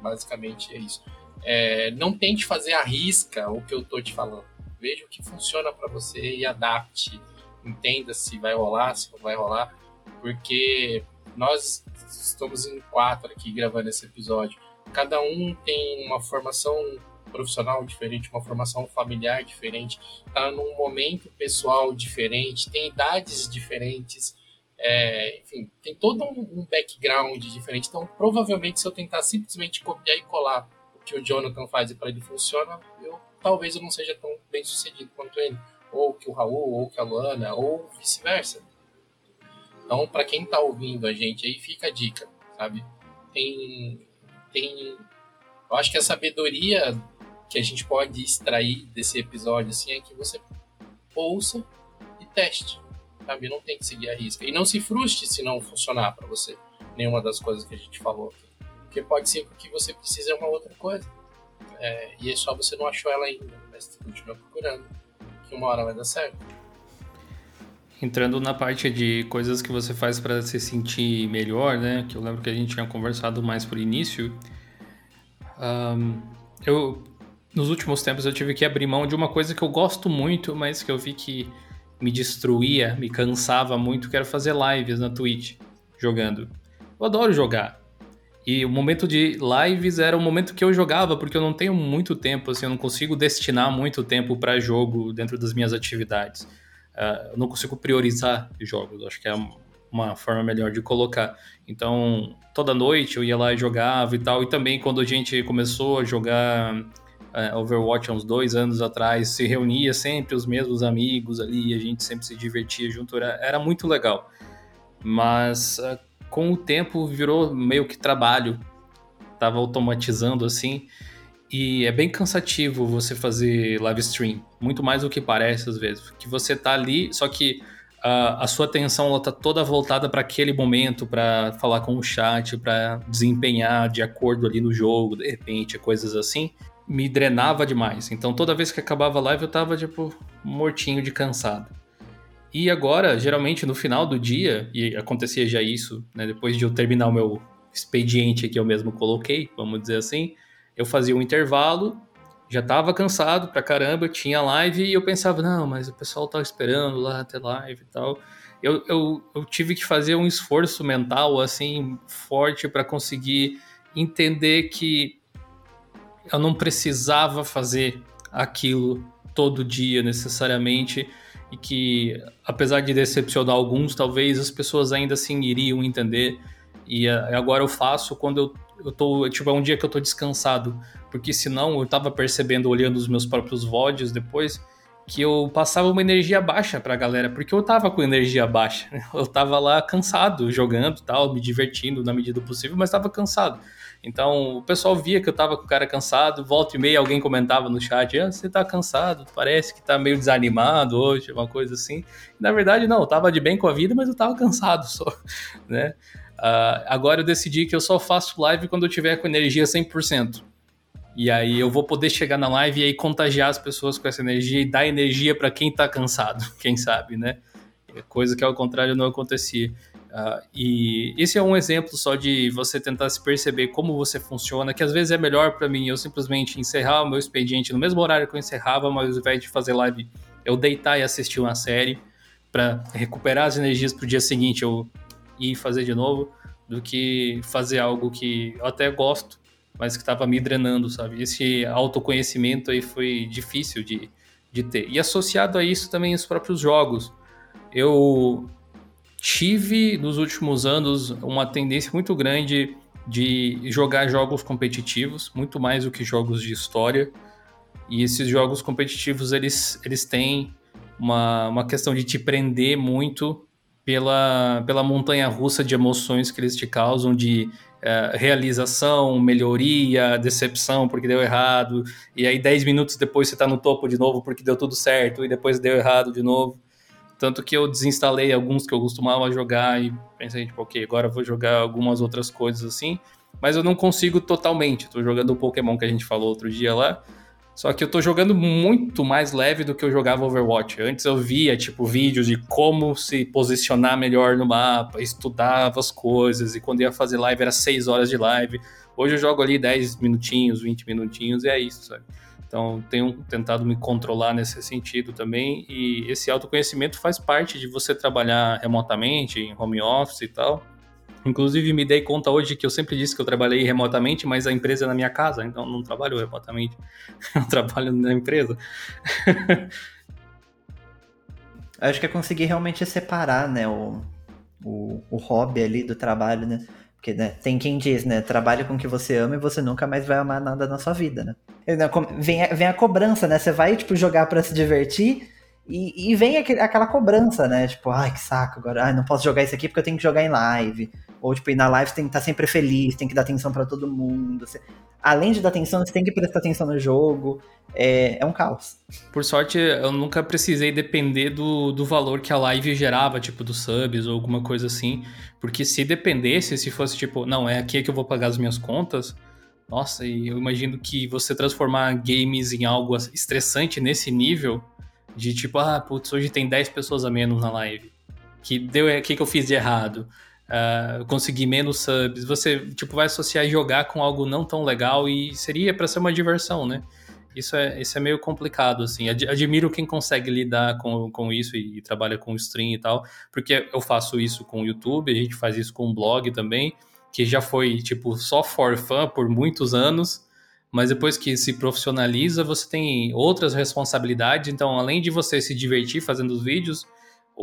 [SPEAKER 2] Basicamente é isso. É, não tente fazer a risca o que eu tô te falando. Veja o que funciona para você e adapte. Entenda se vai rolar, se não vai rolar. Porque nós estamos em quatro aqui gravando esse episódio. Cada um tem uma formação profissional diferente, uma formação familiar diferente, está num momento pessoal diferente, tem idades diferentes, é, enfim, tem todo um background diferente. Então, provavelmente, se eu tentar simplesmente copiar e colar que o Jonathan faz e para ele funciona, eu talvez eu não seja tão bem sucedido quanto ele, ou que o Raul, ou que a Luana, ou vice-versa. Então, para quem está ouvindo a gente aí, fica a dica, sabe? Tem, tem, eu acho que a sabedoria que a gente pode extrair desse episódio assim é que você ouça e teste, sabe? Não tem que seguir a risca e não se frustre se não funcionar para você nenhuma das coisas que a gente falou aqui. Porque pode ser que você precisa é uma outra coisa. É, e é só você não achou ela ainda, mas continua procurando. Que uma hora vai dar certo.
[SPEAKER 3] Entrando na parte de coisas que você faz para se sentir melhor, né? Que eu lembro que a gente tinha conversado mais por início. Um, eu, nos últimos tempos, eu tive que abrir mão de uma coisa que eu gosto muito, mas que eu vi que me destruía, me cansava muito, que era fazer lives na Twitch, jogando. Eu adoro jogar, e o momento de lives era o momento que eu jogava, porque eu não tenho muito tempo, assim, eu não consigo destinar muito tempo para jogo dentro das minhas atividades. Uh, eu não consigo priorizar jogos, acho que é uma forma melhor de colocar. Então, toda noite eu ia lá e jogava e tal. E também quando a gente começou a jogar uh, Overwatch há uns dois anos atrás, se reunia sempre os mesmos amigos ali, a gente sempre se divertia junto, era, era muito legal. Mas uh, com o tempo virou meio que trabalho, tava automatizando assim. E é bem cansativo você fazer live stream, muito mais do que parece às vezes. Que você tá ali, só que uh, a sua atenção ela tá toda voltada para aquele momento, para falar com o chat, para desempenhar de acordo ali no jogo, de repente, coisas assim. Me drenava demais. Então toda vez que acabava a live eu tava tipo mortinho de cansado. E agora, geralmente no final do dia, e acontecia já isso, né, depois de eu terminar o meu expediente que eu mesmo coloquei, vamos dizer assim, eu fazia um intervalo, já tava cansado pra caramba, tinha live e eu pensava, não, mas o pessoal tá esperando lá ter live e tal. Eu, eu, eu tive que fazer um esforço mental, assim, forte para conseguir entender que eu não precisava fazer aquilo todo dia necessariamente e que, apesar de decepcionar alguns, talvez as pessoas ainda assim iriam entender. E uh, agora eu faço quando eu, eu tô, tipo, é um dia que eu tô descansado, porque senão eu tava percebendo, olhando os meus próprios VODs depois, que eu passava uma energia baixa pra galera, porque eu tava com energia baixa. Eu tava lá cansado, jogando tal, me divertindo na medida possível, mas tava cansado. Então o pessoal via que eu tava com o cara cansado, volta e meia alguém comentava no chat: ah, você tá cansado, parece que tá meio desanimado hoje, uma coisa assim. Na verdade, não, eu tava de bem com a vida, mas eu tava cansado [LAUGHS] só, né? Uh, agora eu decidi que eu só faço live quando eu tiver com energia 100%. E aí eu vou poder chegar na live e aí contagiar as pessoas com essa energia e dar energia para quem tá cansado, [LAUGHS] quem sabe, né? Coisa que ao contrário não acontecia. Uh, e esse é um exemplo só de você tentar se perceber como você funciona, que às vezes é melhor para mim eu simplesmente encerrar o meu expediente no mesmo horário que eu encerrava, mas ao invés de fazer live, eu deitar e assistir uma série para recuperar as energias pro dia seguinte eu ir fazer de novo, do que fazer algo que eu até gosto, mas que estava me drenando, sabe? Esse autoconhecimento aí foi difícil de, de ter. E associado a isso também os próprios jogos. Eu tive nos últimos anos uma tendência muito grande de jogar jogos competitivos, muito mais do que jogos de história. E esses jogos competitivos, eles, eles têm uma, uma questão de te prender muito pela, pela montanha russa de emoções que eles te causam, de uh, realização, melhoria, decepção porque deu errado, e aí 10 minutos depois você está no topo de novo porque deu tudo certo, e depois deu errado de novo. Tanto que eu desinstalei alguns que eu costumava jogar e pensei, tipo, ok, agora eu vou jogar algumas outras coisas assim. Mas eu não consigo totalmente. Tô jogando o Pokémon que a gente falou outro dia lá. Só que eu tô jogando muito mais leve do que eu jogava Overwatch. Antes eu via, tipo, vídeos de como se posicionar melhor no mapa, estudava as coisas, e quando ia fazer live era 6 horas de live. Hoje eu jogo ali 10 minutinhos, 20 minutinhos, e é isso, sabe? Então, tenho tentado me controlar nesse sentido também. E esse autoconhecimento faz parte de você trabalhar remotamente, em home office e tal. Inclusive, me dei conta hoje que eu sempre disse que eu trabalhei remotamente, mas a empresa é na minha casa, então não trabalho remotamente. [LAUGHS] Eu trabalho na empresa. [LAUGHS]
[SPEAKER 1] Acho que é conseguir realmente separar, né, o, o, o hobby ali do trabalho, né? Porque né, tem quem diz, né? Trabalhe com o que você ama e você nunca mais vai amar nada na sua vida, né? Vem, vem a cobrança, né? Você vai, tipo, jogar para se divertir e, e vem aquele, aquela cobrança, né? Tipo, ai, que saco agora. Ai, não posso jogar isso aqui porque eu tenho que jogar em live. Ou, tipo, ir na live você tem que estar sempre feliz, tem que dar atenção para todo mundo. Você... Além de dar atenção, você tem que prestar atenção no jogo. É, é um caos.
[SPEAKER 3] Por sorte, eu nunca precisei depender do, do valor que a live gerava, tipo, dos subs ou alguma coisa assim. Porque se dependesse, se fosse tipo, não, é aqui que eu vou pagar as minhas contas. Nossa, e eu imagino que você transformar games em algo estressante nesse nível, de tipo, ah, putz, hoje tem 10 pessoas a menos na live. Que deu, o que, que eu fiz de errado? Uh, conseguir menos subs, você tipo vai associar jogar com algo não tão legal e seria para ser uma diversão, né? Isso é, isso é meio complicado, assim. Admiro quem consegue lidar com, com isso e, e trabalha com stream e tal, porque eu faço isso com o YouTube, a gente faz isso com o blog também, que já foi, tipo, só for fun por muitos anos, mas depois que se profissionaliza, você tem outras responsabilidades. Então, além de você se divertir fazendo os vídeos,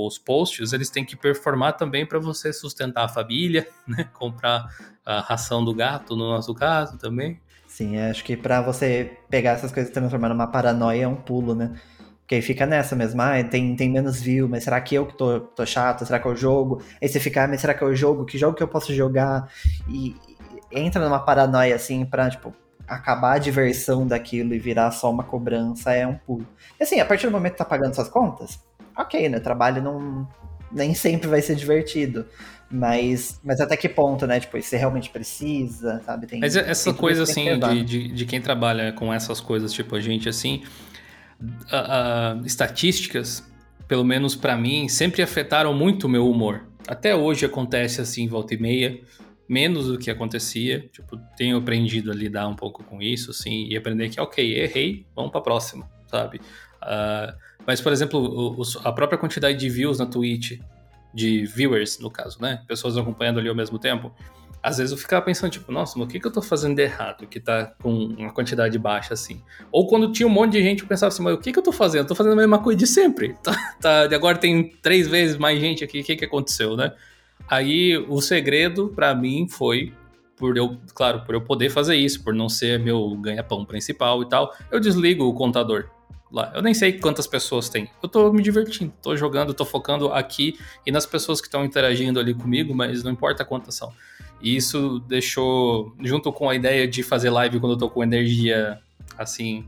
[SPEAKER 3] os posts, eles têm que performar também para você sustentar a família, [LAUGHS] né? Comprar a ração do gato, no nosso caso também.
[SPEAKER 1] Sim, acho que para você pegar essas coisas e transformar numa paranoia é um pulo, né? Porque aí fica nessa mesmo, ah, tem, tem menos view, mas será que eu que tô, tô chato? Será que é o jogo? Aí você fica, ah, mas será que é o jogo? Que jogo que eu posso jogar? E, e entra numa paranoia assim pra, tipo, acabar a diversão daquilo e virar só uma cobrança é um pulo. E assim, a partir do momento que tá pagando suas contas, ok, né? Trabalho não nem sempre vai ser divertido. Mas, mas até que ponto, né? Tipo, você realmente precisa, sabe?
[SPEAKER 3] Tem, mas essa coisa, assim, de, de, de, quem trabalha com essas coisas, tipo, a gente, assim, uh, uh, estatísticas, pelo menos para mim, sempre afetaram muito o meu humor. Até hoje acontece, assim, volta e meia, menos do que acontecia. Tipo, tenho aprendido a lidar um pouco com isso, assim, e aprender que, ok, errei, vamos pra próxima, sabe? Uh, mas, por exemplo, o, a própria quantidade de views na Twitch, de viewers, no caso, né? Pessoas acompanhando ali ao mesmo tempo. Às vezes eu ficava pensando, tipo, nossa, mas o que, que eu tô fazendo de errado que tá com uma quantidade baixa assim? Ou quando tinha um monte de gente, eu pensava assim, mas o que, que eu tô fazendo? Eu tô fazendo a mesma coisa de sempre. [LAUGHS] Tá, tá, agora tem três vezes mais gente aqui, o que, que aconteceu, né? Aí o segredo para mim foi por eu, claro, por eu poder fazer isso, por não ser meu ganha-pão principal e tal, eu desligo o contador lá. Eu nem sei quantas pessoas tem. Eu tô me divertindo, tô jogando, tô focando aqui e nas pessoas que estão interagindo ali comigo, mas não importa quantas são. E isso deixou, junto com a ideia de fazer live quando eu tô com energia assim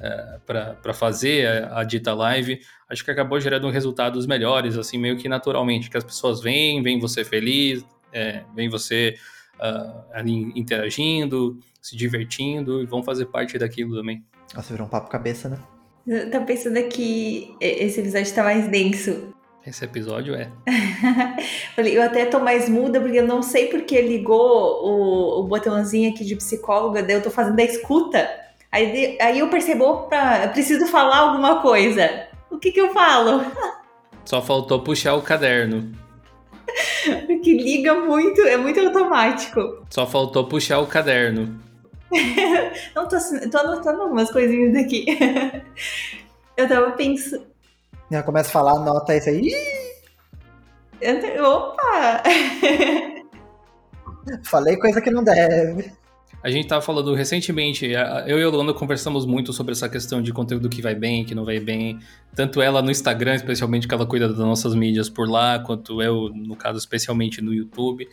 [SPEAKER 3] é, para fazer a, a, dita live, acho que acabou gerando resultados melhores, assim, meio que naturalmente, que as pessoas vêm, vêm você feliz, é, vêm você uh, ali interagindo, se divertindo e vão fazer parte daquilo também.
[SPEAKER 1] Nossa, virou um papo cabeça, né?
[SPEAKER 4] Eu tô pensando que esse episódio tá mais denso.
[SPEAKER 3] Esse episódio é. [LAUGHS]
[SPEAKER 4] eu até tô mais muda porque eu não sei porque ligou o, o botãozinho aqui de psicóloga, daí eu tô fazendo a escuta. Aí, aí eu percebo, opa, eu preciso falar alguma coisa. O que que eu falo? [LAUGHS]
[SPEAKER 3] Só faltou puxar o caderno. [LAUGHS]
[SPEAKER 4] que liga muito, é muito automático.
[SPEAKER 3] Só faltou puxar o caderno. [LAUGHS]
[SPEAKER 4] não, tô, tô anotando algumas coisinhas aqui. [LAUGHS] eu tava pensando.
[SPEAKER 1] Ela começa a falar, anota isso aí.
[SPEAKER 4] Opa! [LAUGHS]
[SPEAKER 1] Falei coisa que não deve.
[SPEAKER 3] A gente tava falando recentemente, eu e a Luana conversamos muito sobre essa questão de conteúdo que vai bem, que não vai bem. Tanto ela no Instagram, especialmente que ela cuida das nossas mídias por lá, quanto eu, no caso, especialmente no YouTube.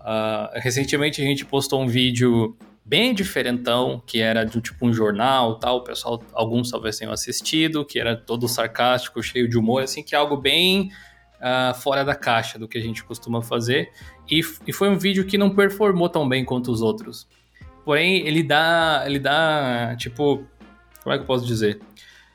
[SPEAKER 3] Uh, recentemente a gente postou um vídeo bem diferentão, que era de tipo um jornal tal, o pessoal, alguns talvez tenham assistido, que era todo sarcástico, cheio de humor, assim, que é algo bem uh, fora da caixa do que a gente costuma fazer. E, e foi um vídeo que não performou tão bem quanto os outros. Porém, ele dá, ele dá, tipo, como é que eu posso dizer?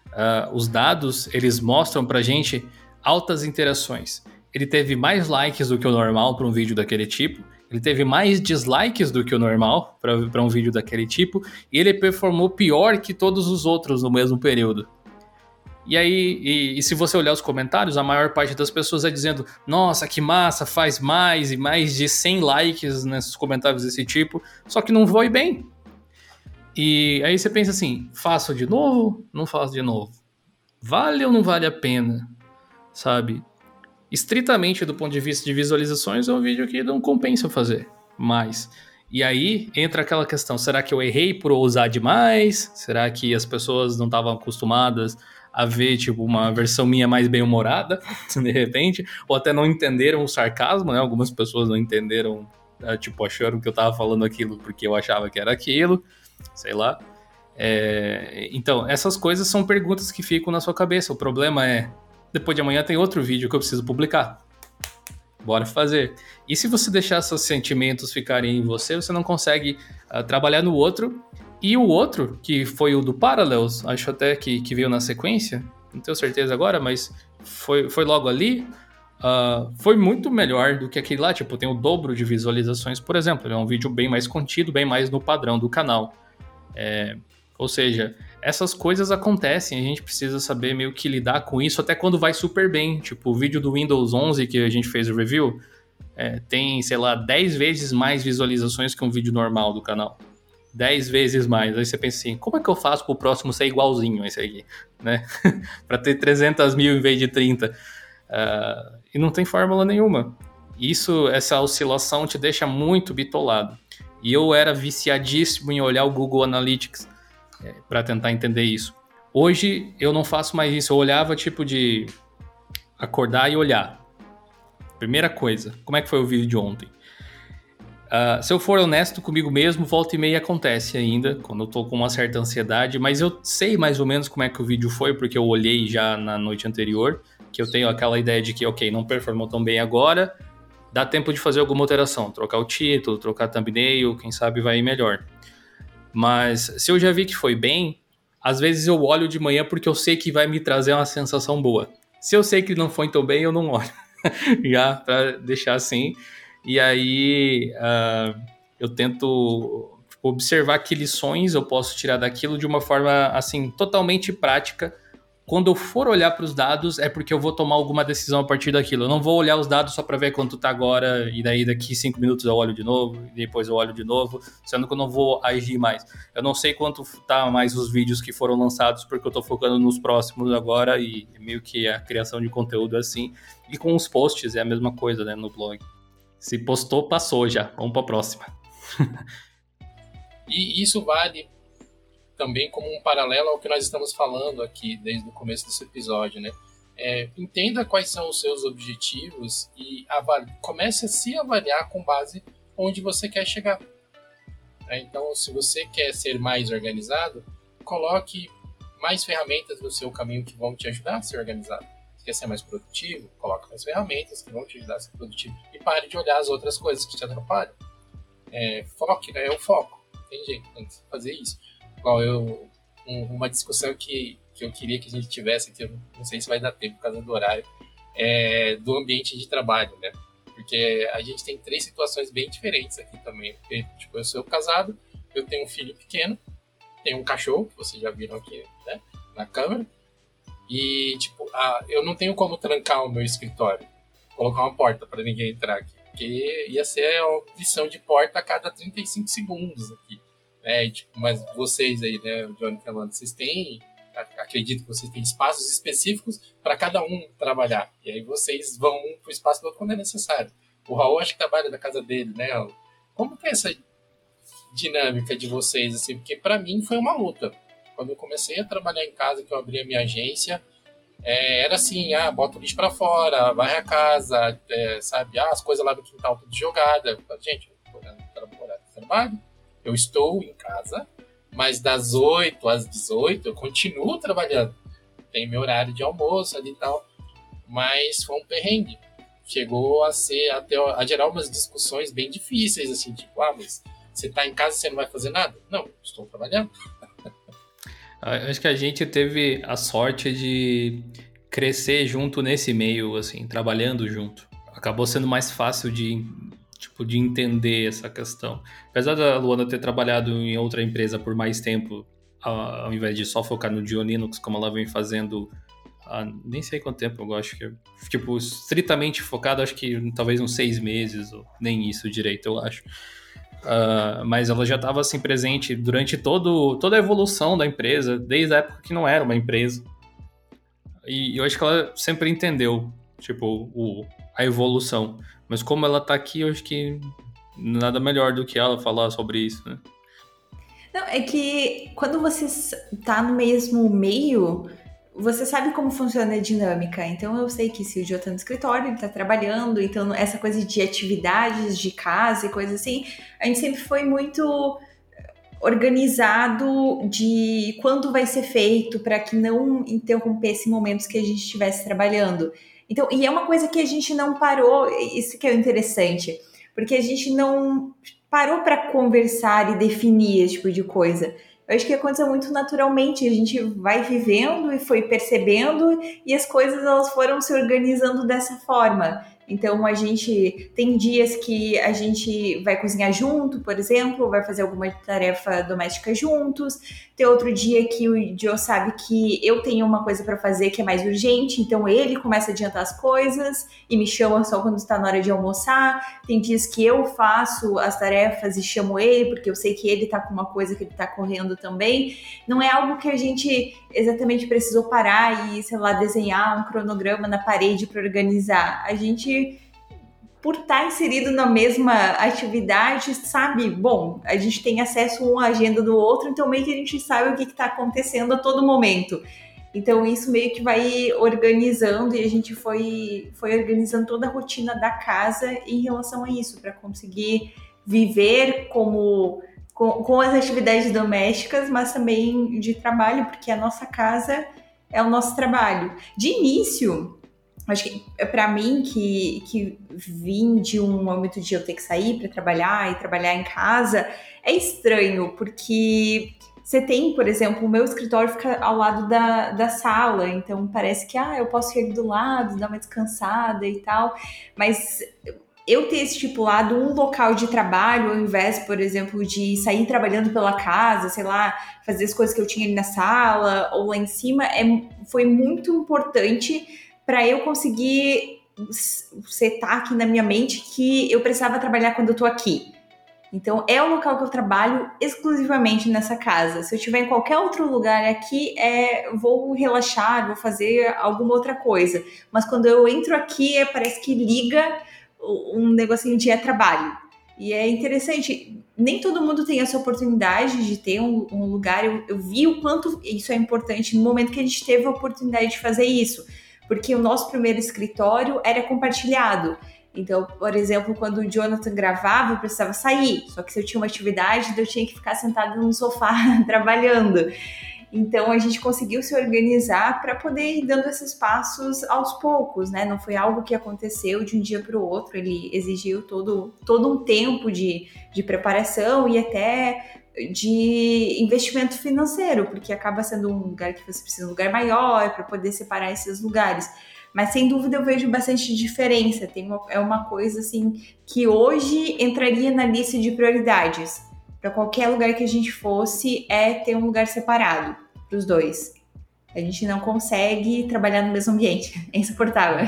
[SPEAKER 3] Uh, os dados, eles mostram pra gente altas interações. Ele teve mais likes do que o normal para um vídeo daquele tipo, ele teve mais dislikes do que o normal para um vídeo daquele tipo, e ele performou pior que todos os outros no mesmo período. E aí, e, e, se você olhar os comentários, a maior parte das pessoas é dizendo: Nossa, que massa, faz mais e mais de 100 likes nesses comentários desse tipo, só que não foi bem. E aí você pensa assim: faço de novo? Não faço de novo. Vale ou não vale a pena? Sabe? Estritamente do ponto de vista de visualizações, é um vídeo que não compensa fazer mais. E aí entra aquela questão: será que eu errei por usar demais? Será que as pessoas não estavam acostumadas a ver tipo uma versão minha mais bem humorada, [LAUGHS] de repente, ou até não entenderam o sarcasmo, né? Algumas pessoas não entenderam, né? tipo acharam que eu tava falando aquilo porque eu achava que era aquilo, sei lá. É... Então essas coisas são perguntas que ficam na sua cabeça. O problema é depois de amanhã tem outro vídeo que eu preciso publicar. Bora fazer. E se você deixar seus sentimentos ficarem em você, você não consegue uh, trabalhar no outro. E o outro, que foi o do Parallels, acho até que, que veio na sequência, não tenho certeza agora, mas foi, foi logo ali. Uh, foi muito melhor do que aquele lá. Tipo, tem o dobro de visualizações, por exemplo. É um vídeo bem mais contido, bem mais no padrão do canal. É, ou seja, essas coisas acontecem, a gente precisa saber meio que lidar com isso até quando vai super bem. Tipo, o vídeo do Windows 11 que a gente fez o review é, tem, sei lá, 10 vezes mais visualizações que um vídeo normal do canal. 10 vezes mais. Aí você pensa assim, como é que eu faço pro próximo ser igualzinho esse aqui, né? [LAUGHS] para ter 300 mil em vez de 30. Uh, ah, e não tem fórmula nenhuma. Isso, essa oscilação te deixa muito bitolado. E eu era viciadíssimo em olhar o Google Analytics é, para tentar entender isso. Hoje eu não faço mais isso. Eu olhava tipo de acordar e olhar. Primeira coisa, como é que foi o vídeo de ontem? Uh, se eu for honesto comigo mesmo, volta e meia acontece ainda, quando eu tô com uma certa ansiedade, mas eu sei mais ou menos como é que o vídeo foi, porque eu olhei já na noite anterior, que eu tenho aquela ideia de que, ok, não performou tão bem agora, dá tempo de fazer alguma alteração, trocar o título, trocar thumbnail, quem sabe vai ir melhor. Mas se eu já vi que foi bem, às vezes eu olho de manhã porque eu sei que vai me trazer uma sensação boa. Se eu sei que não foi tão bem, eu não olho. [LAUGHS] já para deixar assim. E aí uh, eu tento observar que lições eu posso tirar daquilo de uma forma assim totalmente prática quando eu for olhar para os dados, é porque eu vou tomar alguma decisão a partir daquilo. Eu não vou olhar os dados só para ver quanto está agora, e daí daqui cinco minutos eu olho de novo, e depois eu olho de novo, sendo que eu não vou agir mais. Eu não sei quanto tá mais os vídeos que foram lançados, porque eu estou focando nos próximos agora, e meio que a criação de conteúdo é assim. E com os posts é a mesma coisa, né, no blog. Se postou, passou já. Vamos para a próxima. [LAUGHS]
[SPEAKER 2] e isso vale também como um paralelo ao que nós estamos falando aqui desde o começo desse episódio, né? É, entenda quais são os seus objetivos e comece a se avaliar com base onde você quer chegar. É, então, se você quer ser mais organizado, coloque mais ferramentas no seu caminho que vão te ajudar a ser organizado. Se quer ser mais produtivo, coloque mais ferramentas que vão te ajudar a ser produtivo. E pare de olhar as outras coisas que te atrapalham. é, foque? É o foco. Tem jeito, tem que fazer isso. Igual eu, um, uma discussão que, que eu queria que a gente tivesse, que eu não sei se vai dar tempo por causa do horário, é do ambiente de trabalho, né? Porque a gente tem três situações bem diferentes aqui também. Porque, tipo, eu sou casado, eu tenho um filho pequeno, tenho um cachorro, que vocês já viram aqui né, na câmera, e, tipo, a, eu não tenho como trancar o meu escritório, colocar uma porta para ninguém entrar aqui, porque ia ser a opção de porta a cada 35 segundos aqui. Né? tipo, mas vocês aí, né, Johnny falando, vocês têm acredito que vocês têm espaços específicos para cada um trabalhar. E aí vocês vão para o espaço do outro quando é necessário. O Raul acho que trabalha da casa dele, né? Como que é essa dinâmica de vocês, assim? Porque para mim foi uma luta. Quando eu comecei a trabalhar em casa, que eu abri a minha agência, é, era assim, ah, bota o lixo para fora, vai a casa, é, sabe? Ah, as coisas lá no quintal tudo jogada. Gente, eu trabalho, eu estou em casa, mas das 8 às 18 eu continuo trabalhando. Tem meu horário de almoço ali e tal. Mas foi um perrengue. Chegou a ser até a gerar umas discussões bem difíceis, assim, tipo, ah, mas você tá em casa e você não vai fazer nada? Não, estou trabalhando.
[SPEAKER 3] Acho que a gente teve a sorte de crescer junto nesse meio, assim, trabalhando junto. Acabou sendo mais fácil de tipo, de entender essa questão. Apesar da Luana ter trabalhado em outra empresa por mais tempo, ao invés de só focar no Dio Linux, como ela vem fazendo há nem sei quanto tempo, eu acho que, tipo, estritamente focado, acho que talvez uns seis meses, ou nem isso direito, eu acho. Uh, mas ela já estava assim presente durante todo, toda a evolução da empresa, desde a época que não era uma empresa. E eu acho que ela sempre entendeu, tipo, o, a evolução. Mas como ela tá aqui, eu acho que nada melhor do que ela falar sobre isso, né?
[SPEAKER 4] Não, é que quando você tá no mesmo meio, você sabe como funciona a dinâmica. Então eu sei que se o Joe tá no escritório, ele tá trabalhando, então essa coisa de atividades de casa e coisas assim, a gente sempre foi muito organizado de quando vai ser feito para que não interrompesse momentos que a gente estivesse trabalhando. Então, e é uma coisa que a gente não parou, isso que é interessante, porque a gente não parou para conversar e definir esse tipo de coisa. Eu acho que aconteceu muito naturalmente, a gente vai vivendo e foi percebendo e as coisas elas foram se organizando dessa forma. Então a gente tem dias que a gente vai cozinhar junto, por exemplo, vai fazer alguma tarefa doméstica juntos. Tem outro dia que o Joe sabe que eu tenho uma coisa para fazer que é mais urgente, então ele começa a adiantar as coisas e me chama só quando está na hora de almoçar. Tem dias que eu faço as tarefas e chamo ele porque eu sei que ele está com uma coisa que ele está correndo também. Não é algo que a gente exatamente precisou parar e, sei lá, desenhar um cronograma na parede para organizar. A gente, por estar tá inserido na mesma atividade, sabe, bom, a gente tem acesso a uma agenda do outro, então meio que a gente sabe o que está acontecendo a todo momento. Então isso meio que vai organizando e a gente foi, foi organizando toda a rotina da casa em relação a isso, para conseguir viver como com, com as atividades domésticas, mas também de trabalho, porque a nossa casa é o nosso trabalho. De início, acho que é para mim que, que vim de um momento de eu ter que sair para trabalhar e trabalhar em casa, é estranho, porque você tem, por exemplo, o meu escritório fica ao lado da, da sala, então parece que ah, eu posso ir do lado, dar uma descansada e tal, mas eu ter estipulado um local de trabalho, ao invés, por exemplo, de sair trabalhando pela casa, sei lá, fazer as coisas que eu tinha ali na sala ou lá em cima, é, foi muito importante para eu conseguir setar aqui na minha mente que eu precisava trabalhar quando eu tô aqui. Então, é o local que eu trabalho exclusivamente nessa casa. Se eu estiver em qualquer outro lugar aqui, é, vou relaxar, vou fazer alguma outra coisa. Mas quando eu entro aqui, é, parece que liga um negocinho de é trabalho. E é interessante, nem todo mundo tem essa oportunidade de ter um, um lugar. Eu, eu, vi o quanto isso é importante no momento que a gente teve a oportunidade de fazer isso, porque o nosso primeiro escritório era compartilhado. Então, por exemplo, quando o Jonathan gravava, eu precisava sair. Só que se eu tinha uma atividade, eu tinha que ficar sentado no sofá [LAUGHS] trabalhando. Então a gente conseguiu se organizar para poder ir dando esses passos aos poucos, né? Não foi algo que aconteceu de um dia para o outro, ele exigiu todo, todo um tempo de, de preparação e até de investimento financeiro, porque acaba sendo um lugar que você precisa de um lugar maior para poder separar esses lugares. Mas sem dúvida eu vejo bastante diferença. Tem uma, é uma coisa assim que hoje entraria na lista de prioridades. Para qualquer lugar que a gente fosse, é ter um lugar separado para os dois. A gente não consegue trabalhar no mesmo ambiente. [LAUGHS] É insuportável.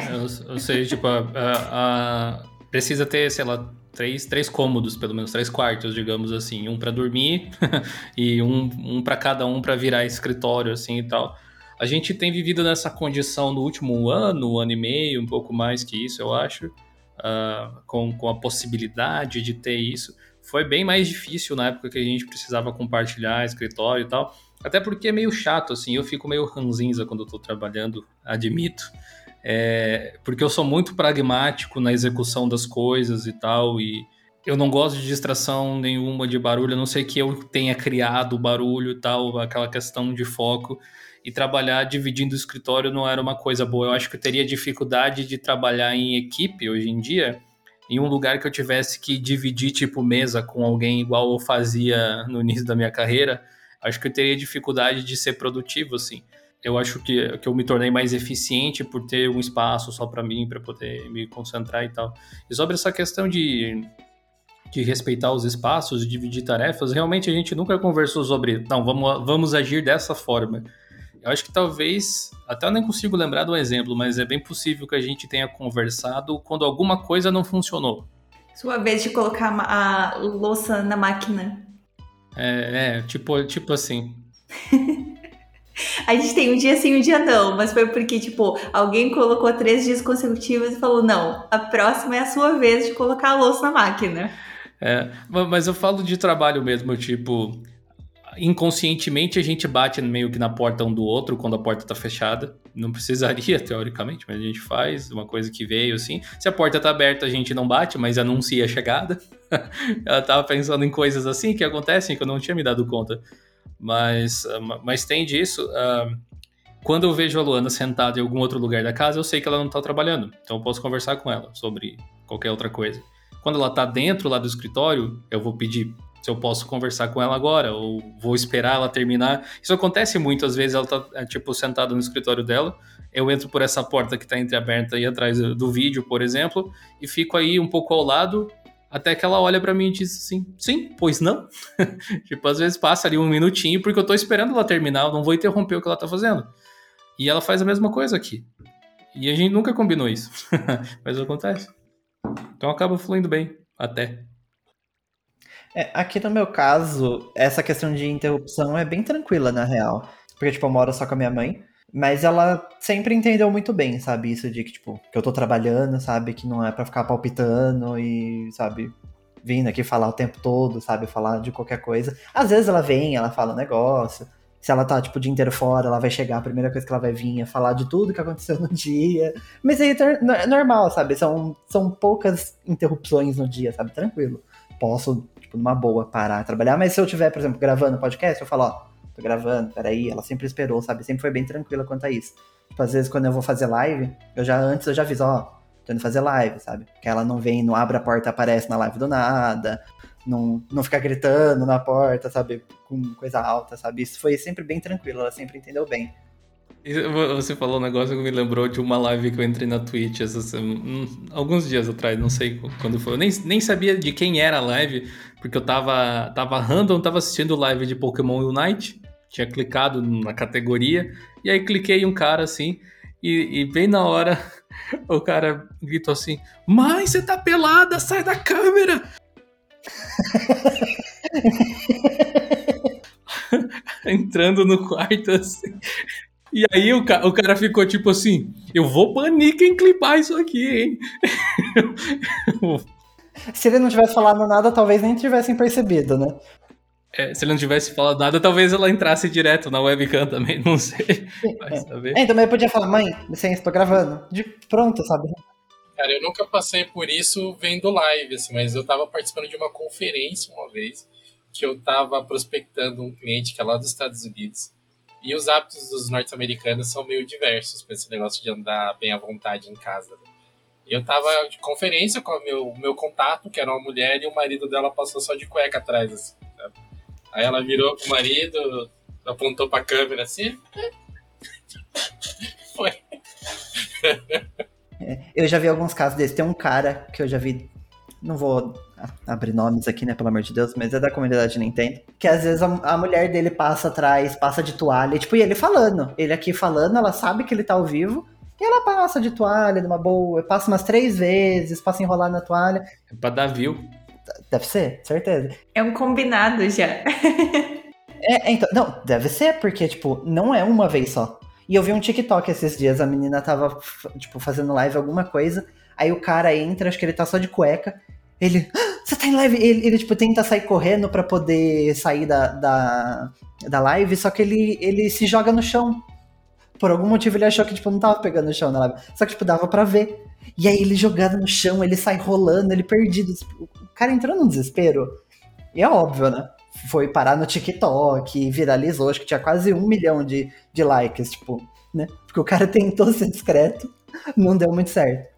[SPEAKER 3] Ou seja, tipo, a, a, a, precisa ter, sei lá, três, três cômodos, pelo menos, três quartos, digamos assim. Um para dormir [LAUGHS] e um, um para cada um para virar escritório, assim e tal. A gente tem vivido nessa condição no último ano, ano e meio, um pouco mais que isso, eu acho, uh, com, com a possibilidade de ter isso. Foi bem mais difícil na época que a gente precisava compartilhar escritório e tal. Até porque é meio chato, assim, eu fico meio ranzinza quando eu tô trabalhando, admito. É, porque eu sou muito pragmático na execução das coisas e tal, e eu não gosto de distração nenhuma de barulho, a não sei que eu tenha criado barulho e tal, aquela questão de foco. E trabalhar dividindo o escritório não era uma coisa boa. Eu acho que eu teria dificuldade de trabalhar em equipe hoje em dia, em um lugar que eu tivesse que dividir, tipo, mesa com alguém igual eu fazia no início da minha carreira. Acho que eu teria dificuldade de ser produtivo, assim eu acho que, que eu me tornei mais eficiente por ter um espaço só para mim, para poder me concentrar e tal. E sobre essa questão de, de respeitar os espaços, dividir tarefas, realmente a gente nunca conversou sobre, não, vamos, vamos agir dessa forma. Eu acho que talvez, até eu nem consigo lembrar de um exemplo, mas é bem possível que a gente tenha conversado quando alguma coisa não funcionou.
[SPEAKER 4] Sua vez de colocar a louça na máquina.
[SPEAKER 3] É, é tipo, tipo assim. [LAUGHS]
[SPEAKER 4] A gente tem um dia sim, um dia não, mas foi porque, tipo, alguém colocou três dias consecutivos e falou: não, a próxima é a sua vez de colocar a louça na máquina.
[SPEAKER 3] É, mas eu falo de trabalho mesmo, tipo, inconscientemente a gente bate meio que na porta um do outro quando a porta tá fechada. Não precisaria, [LAUGHS] teoricamente, mas a gente faz uma coisa que veio assim. Se a porta tá aberta, a gente não bate, mas anuncia a chegada. [LAUGHS] Ela tava pensando em coisas assim que acontecem que eu não tinha me dado conta. Mas, ah, mas tem disso. Uh, quando eu vejo a Luana sentada em algum outro lugar da casa, eu sei que ela não está trabalhando. Então eu posso conversar com ela sobre qualquer outra coisa. Quando ela está dentro lá do escritório, eu vou pedir se eu posso conversar com ela agora, ou vou esperar ela terminar. Isso acontece muito, às vezes ela tá, é, tipo, sentada no escritório dela, eu entro por essa porta que está entreaberta aí atrás do vídeo, por exemplo, e fico aí um pouco ao lado, até que ela olha para mim e diz assim: sim, pois não. [LAUGHS] tipo, às vezes passa ali um minutinho porque eu tô esperando ela terminar, eu não vou interromper o que ela tá fazendo. E ela faz a mesma coisa aqui. E a gente nunca combinou isso. [LAUGHS] Mas acontece. Então acaba fluindo bem, até.
[SPEAKER 1] É, aqui no meu caso, essa questão de interrupção é bem tranquila, na real. Porque, tipo, eu moro só com a minha mãe. Mas ela sempre entendeu muito bem, sabe? Isso de que, tipo, que eu tô trabalhando, sabe? Que não é para ficar palpitando e, sabe? Vindo aqui falar o tempo todo, sabe? Falar de qualquer coisa. Às vezes ela vem, ela fala um negócio. Se ela tá, tipo, o dia inteiro fora, ela vai chegar, a primeira coisa que ela vai vir é falar de tudo que aconteceu no [LAUGHS] dia. Mas aí é normal, sabe? São, são poucas interrupções no dia, sabe? Tranquilo. Posso, tipo, numa boa, parar, trabalhar. Mas se eu tiver, por exemplo, gravando podcast, eu falo, ó tô gravando, peraí. Ela sempre esperou, sabe? Sempre foi bem tranquila quanto a isso. Tipo, às vezes quando eu vou fazer live, eu já antes eu já aviso, ó, tô indo fazer live, sabe? Que ela não vem, não abre a porta, aparece na live do nada, não, não fica gritando na porta, sabe? Com coisa alta, sabe? Isso foi sempre bem tranquilo, ela sempre entendeu bem.
[SPEAKER 3] Você falou um negócio que me lembrou de uma live que eu entrei na Twitch um, alguns dias atrás, não sei quando foi. Eu nem, nem sabia de quem era a live, porque eu tava, tava random, tava assistindo live de Pokémon Unite, tinha clicado na categoria, e aí cliquei um cara assim, e, e bem na hora [LAUGHS] o cara gritou assim: Mãe, você tá pelada, sai da câmera! [LAUGHS] Entrando no quarto assim. E aí o, ca o cara ficou tipo assim: eu vou banir quem clipar isso aqui, hein? [LAUGHS]
[SPEAKER 1] Se ele não tivesse falado nada, talvez nem tivessem percebido, né?
[SPEAKER 3] É, se ele não tivesse falado nada, talvez ela entrasse direto na webcam também, não sei. [LAUGHS]
[SPEAKER 1] Vai saber. É, também podia falar, mãe, licença, tô gravando. De pronto, sabe?
[SPEAKER 2] Cara, eu nunca passei por isso vendo live, assim, mas eu tava participando de uma conferência uma vez, que eu tava prospectando um cliente que é lá dos Estados Unidos. E os hábitos dos norte-americanos são meio diversos com esse negócio de andar bem à vontade em casa. Né? Eu tava de conferência com o meu, meu contato, que era uma mulher, e o marido dela passou só de cueca atrás, assim, sabe? Aí ela virou pro marido, apontou pra câmera assim. [LAUGHS] Foi.
[SPEAKER 1] É, eu já vi alguns casos desses. Tem um cara que eu já vi. Não vou abrir nomes aqui, né? Pelo amor de Deus, mas é da comunidade Nintendo. Que às vezes a, a mulher dele passa atrás, passa de toalha, tipo, e ele falando. Ele aqui falando, ela sabe que ele tá ao vivo. E ela passa de toalha, numa boa, passa umas três vezes, passa enrolar na toalha.
[SPEAKER 3] É pra dar view.
[SPEAKER 1] Deve ser, certeza.
[SPEAKER 4] É um combinado já. [LAUGHS]
[SPEAKER 1] é, então, não, deve ser, porque, tipo, não é uma vez só. E eu vi um TikTok esses dias, a menina tava, tipo, fazendo live alguma coisa, aí o cara entra, acho que ele tá só de cueca, ele, ah, você tá em live? Ele, ele, tipo, tenta sair correndo para poder sair da, da, da live, só que ele, ele se joga no chão. Por algum motivo ele achou que, tipo, não tava pegando no chão na live. Só que, tipo, dava pra ver. E aí ele jogando no chão, ele sai rolando, ele perdido. Tipo, o cara entrou num desespero. E é óbvio, né? Foi parar no TikTok, viralizou, acho que tinha quase um milhão de, de likes, tipo, né? Porque o cara [LAUGHS] tentou ser discreto, não deu muito certo.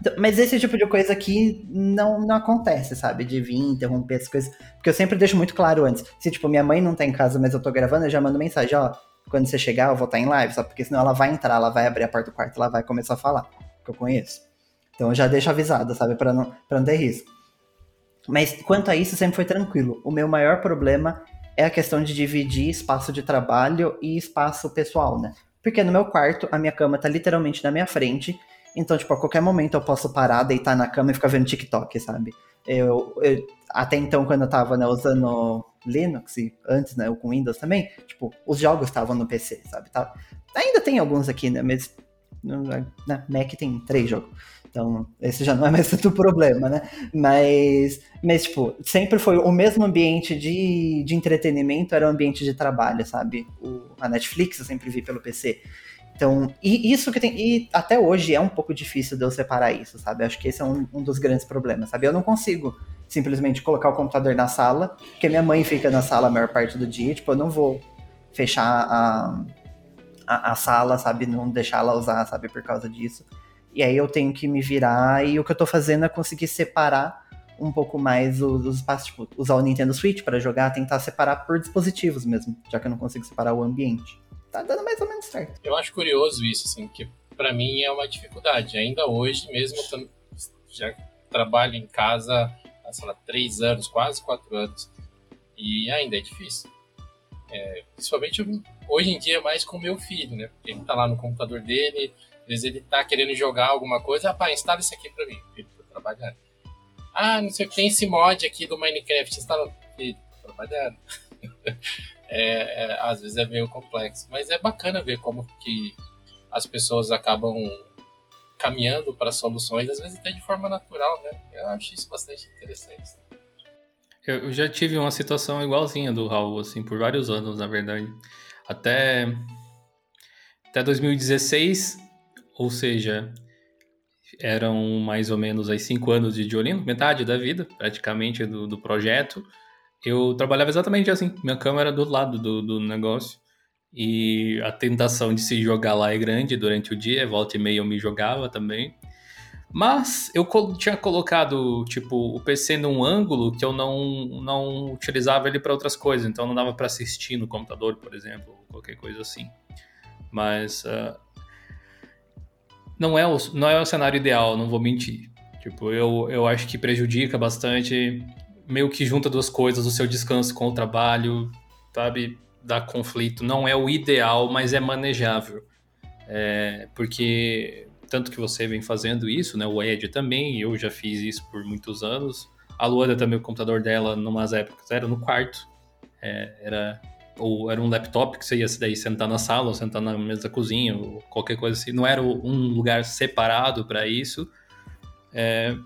[SPEAKER 1] Então, mas esse tipo de coisa aqui não, não acontece, sabe? De vir interromper as coisas. Porque eu sempre deixo muito claro antes. Se, tipo, minha mãe não tá em casa, mas eu tô gravando, eu já mando mensagem, ó quando você chegar, eu vou estar em live, sabe? Porque senão ela vai entrar, ela vai abrir a porta do quarto, ela vai começar a falar, que eu conheço. Então eu já deixo avisado, sabe? Pra não, pra não ter risco. Mas quanto a isso, sempre foi tranquilo. O meu maior problema é a questão de dividir espaço de trabalho e espaço pessoal, né? Porque no meu quarto, a minha cama tá literalmente na minha frente. Então, tipo, a qualquer momento eu posso parar, deitar na cama e ficar vendo TikTok, sabe? Eu, eu até então, quando eu tava né, usando Linux e antes, né, com Windows também, tipo, os jogos estavam no PC, sabe? Tá, ainda tem alguns aqui, né, mas na né, Mac tem três jogos. Então, esse já não é mais [LAUGHS] tanto problema, né? Mas, mas, tipo, sempre foi o mesmo ambiente de, de entretenimento, era o ambiente de trabalho, sabe? O, a Netflix eu sempre vi pelo PC. Então, e isso que tem. E até hoje é um pouco difícil de eu separar isso, sabe? Acho que esse é um, um dos grandes problemas, sabe? Eu não consigo simplesmente colocar o computador na sala, porque minha mãe fica na sala a maior parte do dia, tipo, eu não vou fechar a, a, a sala, sabe? Não deixar ela usar, sabe? Por causa disso. E aí eu tenho que me virar, e o que eu tô fazendo é conseguir separar um pouco mais os, os espaços, tipo, usar o Nintendo Switch para jogar, tentar separar por dispositivos mesmo, já que eu não consigo separar o ambiente tá dando mais ou menos certo.
[SPEAKER 2] Eu acho curioso isso, assim, que para mim é uma dificuldade. Ainda hoje, mesmo já trabalho em casa há, sei lá, três anos, quase quatro anos, e ainda é difícil. É, principalmente hoje em dia mais com meu filho, né? Porque ele tá lá no computador dele, às vezes ele tá querendo jogar alguma coisa, rapaz, instala isso aqui pra mim, filho, tô trabalhando. Ah, não sei o que, tem esse mod aqui do Minecraft, instala, filho, tô trabalhando. [LAUGHS] é, é, às vezes é meio complexo. Mas é bacana ver como que as pessoas acabam caminhando para soluções, às vezes até de forma natural, né? Eu acho isso bastante interessante.
[SPEAKER 3] Eu já tive uma situação igualzinha do Raul, assim, por vários anos, na verdade. Até, até 2016, ou seja, eram mais ou menos aí cinco anos de violino, metade da vida, praticamente, do, do projeto eu trabalhava exatamente assim. Minha câmera do lado do, do negócio. E a tentação de se jogar lá é grande durante o dia, volta e meia eu me jogava também. Mas eu tinha colocado, tipo, o PC num ângulo que eu não, não utilizava ele para outras coisas, então não dava para assistir no computador, por exemplo, qualquer coisa assim. Mas uh, não, é o, não é o cenário ideal, não vou mentir. Tipo, eu, eu acho que prejudica bastante meio que junta duas coisas, o seu descanso com o trabalho, sabe? Dá conflito. Não é o ideal, mas é manejável. É, porque tanto que você vem fazendo isso, né? O Ed também, eu já fiz isso por muitos anos. A Luana também, o computador dela, numas épocas, era no quarto. É, era ou era um laptop que você ia daí sentar na sala ou sentar na mesa da cozinha ou qualquer coisa assim. Não era um lugar separado para isso. É,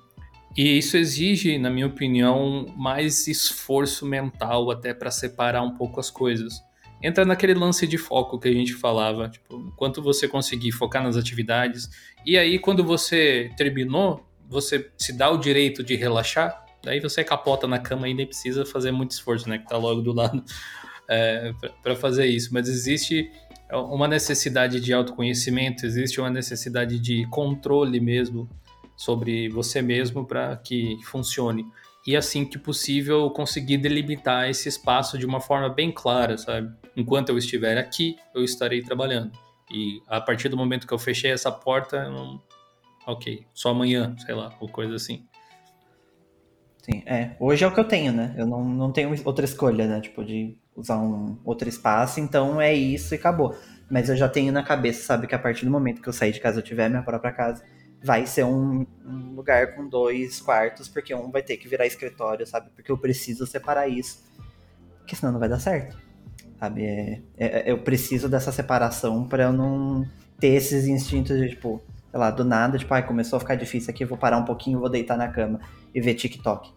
[SPEAKER 3] e isso exige, na minha opinião, mais esforço mental até para separar um pouco as coisas. Entra naquele lance de foco que a gente falava, tipo, quanto você conseguir focar nas atividades. E aí, quando você terminou, você se dá o direito de relaxar, daí você capota na cama e nem precisa fazer muito esforço, né? Que tá logo do lado. É, para fazer isso, mas existe uma necessidade de autoconhecimento, existe uma necessidade de controle mesmo sobre você mesmo para que funcione. E assim que possível, conseguir delimitar esse espaço de uma forma bem clara, sabe? Enquanto eu estiver aqui, eu estarei trabalhando. E a partir do momento que eu fechei essa porta, não... ok, só amanhã, sei lá, ou coisa assim.
[SPEAKER 1] Sim, é. Hoje é o que eu tenho, né? Eu não, não tenho outra escolha, né? Tipo, de usar um outro espaço, então é isso e acabou. Mas eu já tenho na cabeça, sabe, que a partir do momento que eu sair de casa, eu tiver minha própria casa, vai ser um, um, lugar com dois quartos, porque um vai ter que virar escritório, sabe? Porque eu preciso separar isso, porque senão não vai dar certo, sabe? É, é, eu preciso dessa separação para eu não ter esses instintos de, tipo, sei lá, do nada, tipo, ai, começou a ficar difícil aqui, vou parar um pouquinho, vou deitar na cama e ver TikTok.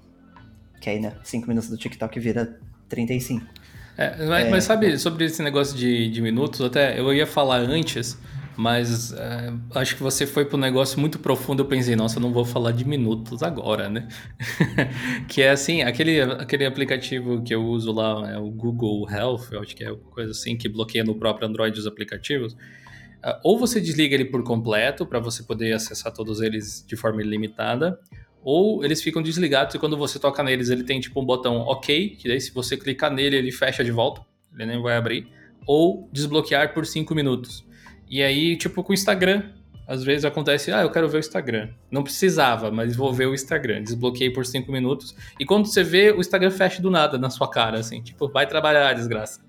[SPEAKER 1] Que aí, né, cinco minutos do TikTok vira 35.
[SPEAKER 3] É, mas, é, mas sabe, sobre esse negócio de, de minutos, até eu ia falar antes, mas é, acho que você foi para um negócio muito profundo. Eu pensei, nossa, eu não vou falar de minutos agora, né? [LAUGHS] que é assim, aquele, aquele aplicativo que eu uso lá, é o Google Health, eu acho que é uma coisa assim, que bloqueia no próprio Android os aplicativos. Uh, ou você desliga ele por completo para você poder acessar todos eles de forma ilimitada, ou eles ficam desligados e quando você toca neles ele tem tipo um botão OK, que daí se você clicar nele ele fecha de volta, ele nem vai abrir, ou desbloquear por 5 minutos. E aí, tipo com o Instagram, às vezes acontece, ah, eu quero ver o Instagram. Não precisava, mas vou ver o Instagram. Desbloqueei por 5 minutos. E quando você vê, o Instagram fecha do nada na sua cara, assim, tipo, vai trabalhar, desgraça.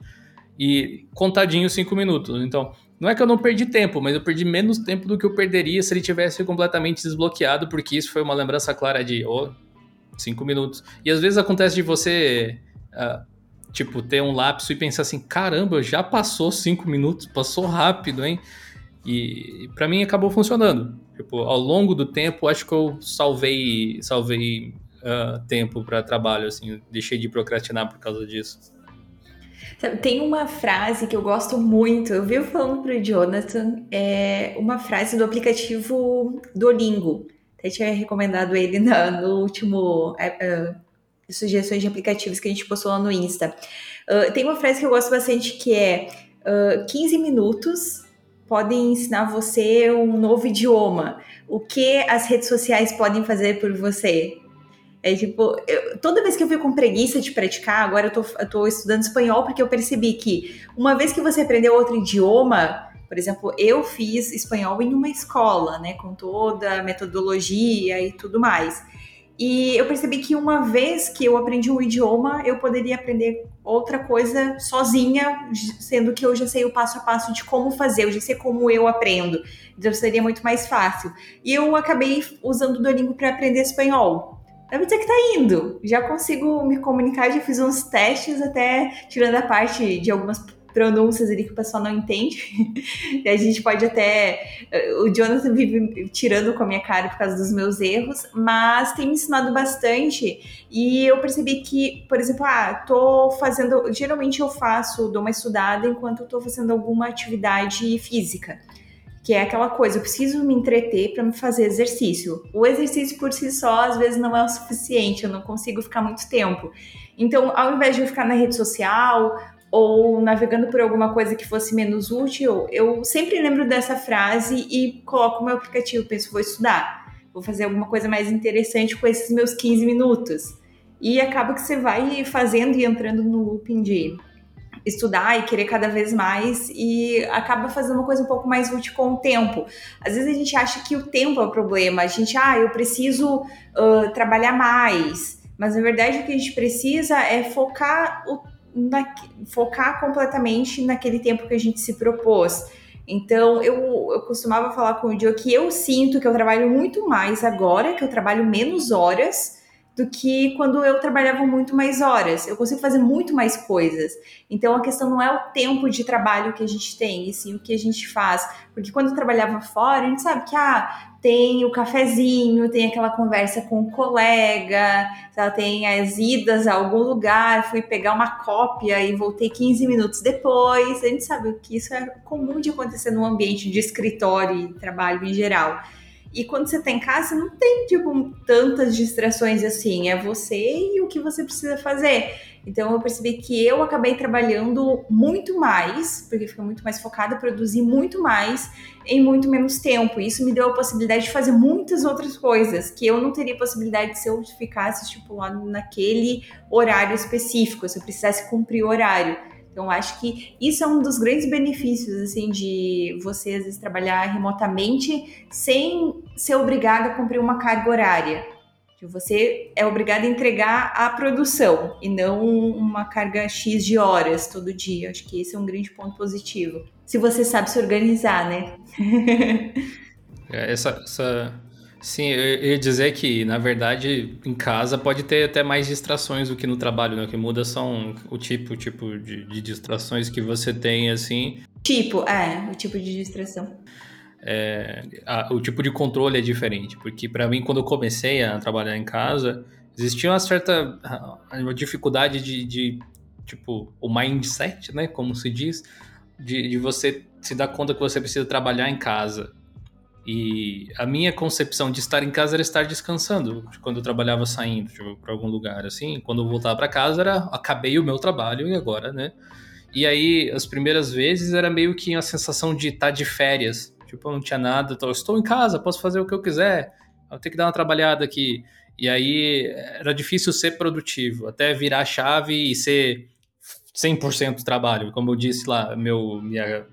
[SPEAKER 3] E contadinho 5 minutos. Então, não é que eu não perdi tempo, mas eu perdi menos tempo do que eu perderia se ele tivesse completamente desbloqueado, porque isso foi uma lembrança clara de, oh, cinco minutos. E às vezes acontece de você, uh, tipo, ter um lapso e pensar assim, caramba, já passou cinco minutos, passou rápido, hein? E, e para mim acabou funcionando. Tipo, ao longo do tempo, acho que eu salvei, salvei uh, tempo para trabalho, assim, deixei de procrastinar por causa disso.
[SPEAKER 4] Tem uma frase que eu gosto muito, eu vi falando pro Jonathan, é uma frase do aplicativo Duolingo. Até tinha recomendado ele no, no último é, uh, sugestões de aplicativos que a gente postou lá no Insta. Uh, tem uma frase que eu gosto bastante que é uh, 15 minutos podem ensinar você um novo idioma. O que as redes sociais podem fazer por você? É tipo, eu, toda vez que eu fico com preguiça de praticar, agora eu tô, eu tô estudando espanhol porque eu percebi que uma vez que você aprendeu outro idioma, por exemplo, eu fiz espanhol em uma escola, né, com toda a metodologia e tudo mais. E eu percebi que uma vez que eu aprendi um idioma, eu poderia aprender outra coisa sozinha, sendo que eu já sei o passo a passo de como fazer, eu já sei como eu aprendo. Então seria muito mais fácil. E eu acabei usando o Duolingo para aprender espanhol. Deve dizer que tá indo. Já consigo me comunicar, já fiz uns testes até tirando a parte de algumas pronúncias ali que o pessoal não entende. [LAUGHS] a gente pode até. O Jonathan vive tirando com a minha cara por causa dos meus erros, mas tem me ensinado bastante. E eu percebi que, por exemplo, ah, tô fazendo. Geralmente eu faço, dou uma estudada enquanto eu tô fazendo alguma atividade física que é aquela coisa, eu preciso me entreter para me fazer exercício. O exercício por si só às vezes não é o suficiente, eu não consigo ficar muito tempo. Então, ao invés de eu ficar na rede social ou navegando por alguma coisa que fosse menos útil, eu sempre lembro dessa frase e coloco o meu aplicativo, penso, vou estudar, vou fazer alguma coisa mais interessante com esses meus 15 minutos. E acaba que você vai fazendo e entrando no looping de estudar e querer cada vez mais e acaba fazendo uma coisa um pouco mais útil com o tempo. Às vezes a gente acha que o tempo é o problema, a gente, ah, eu preciso uh, trabalhar mais, mas na verdade o que a gente precisa é focar, o, na, focar completamente naquele tempo que a gente se propôs. Então, eu, eu costumava falar com o Dio que eu sinto que eu trabalho muito mais agora, que eu trabalho menos horas, do que quando eu trabalhava muito mais horas. Eu consigo fazer muito mais coisas. Então a questão não é o tempo de trabalho que a gente tem, e sim o que a gente faz. Porque quando eu trabalhava fora, a gente sabe que ah, tem o cafezinho, tem aquela conversa com o colega, tem as idas a algum lugar, fui pegar uma cópia e voltei 15 minutos depois. A gente sabe que isso é comum de acontecer no ambiente de escritório e trabalho em geral. E quando você tá em casa, não tem, tipo, tantas distrações assim. É você e o que você precisa fazer. Então eu percebi que eu acabei trabalhando muito mais, porque fica muito mais focada, produzir muito mais em muito menos tempo. Isso me deu a possibilidade de fazer muitas outras coisas que eu não teria possibilidade se eu ficasse estipulado naquele horário específico, se eu precisasse cumprir o horário. Então, acho que isso é um dos grandes benefícios, assim, de você, às vezes, trabalhar remotamente sem ser obrigado a cumprir uma carga horária. Que você é obrigado a entregar a produção e não uma carga X de horas todo dia. Acho que esse é um grande ponto positivo. Se você sabe se organizar, né? [LAUGHS]
[SPEAKER 3] É, essa, essa Sim, eu ia dizer que, na verdade, em casa pode ter até mais distrações do que no trabalho, né? O que muda são o tipo, o tipo de, de distrações que você tem, assim.
[SPEAKER 4] Tipo, é, o tipo de distração.
[SPEAKER 3] É, a, o tipo de controle é diferente, porque para mim, quando eu comecei a trabalhar em casa, existia uma certa uma dificuldade de, de, tipo, o mindset, né? Como se diz, de, de você se dar conta que você precisa trabalhar em casa e a minha concepção de estar em casa era estar descansando, quando eu trabalhava saindo tipo, para algum lugar, assim. Quando eu voltava para casa era acabei o meu trabalho e agora, né? E aí, as primeiras vezes era meio que a sensação de estar tá de férias. Tipo, eu não tinha nada, estou em casa, posso fazer o que eu quiser, eu tenho que dar uma trabalhada aqui. E aí era difícil ser produtivo, até virar a chave e ser 100% trabalho. Como eu disse lá, meu, minha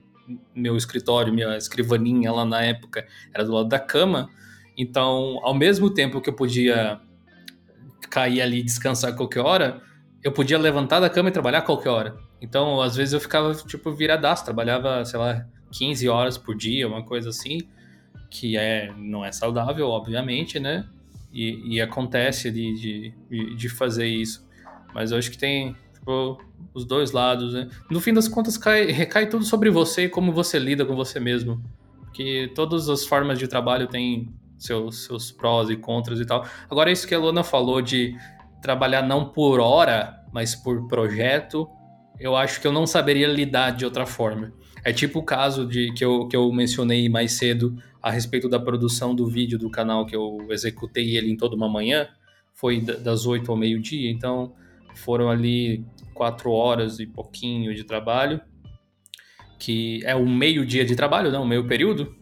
[SPEAKER 3] meu escritório, minha escrivaninha lá na época era do lado da cama. Então, ao mesmo tempo que eu podia cair ali e descansar qualquer hora, eu podia levantar da cama e trabalhar qualquer hora. Então, às vezes eu ficava, tipo, viradaço, trabalhava, sei lá, 15 horas por dia, uma coisa assim, que é, não é saudável, obviamente, né? E, e acontece de, de, de fazer isso. Mas eu acho que tem, tipo, os dois lados, né? No fim das contas, cai, recai tudo sobre você e como você lida com você mesmo. Que todas as formas de trabalho têm seus, seus prós e contras e tal. Agora, isso que a Luna falou de trabalhar não por hora, mas por projeto, eu acho que eu não saberia lidar de outra forma. É tipo o caso de que eu, que eu mencionei mais cedo a respeito da produção do vídeo do canal que eu executei ele em toda uma manhã. Foi das 8 ao meio-dia, então foram ali quatro horas e pouquinho de trabalho, que é um meio dia de trabalho, não, um meio período.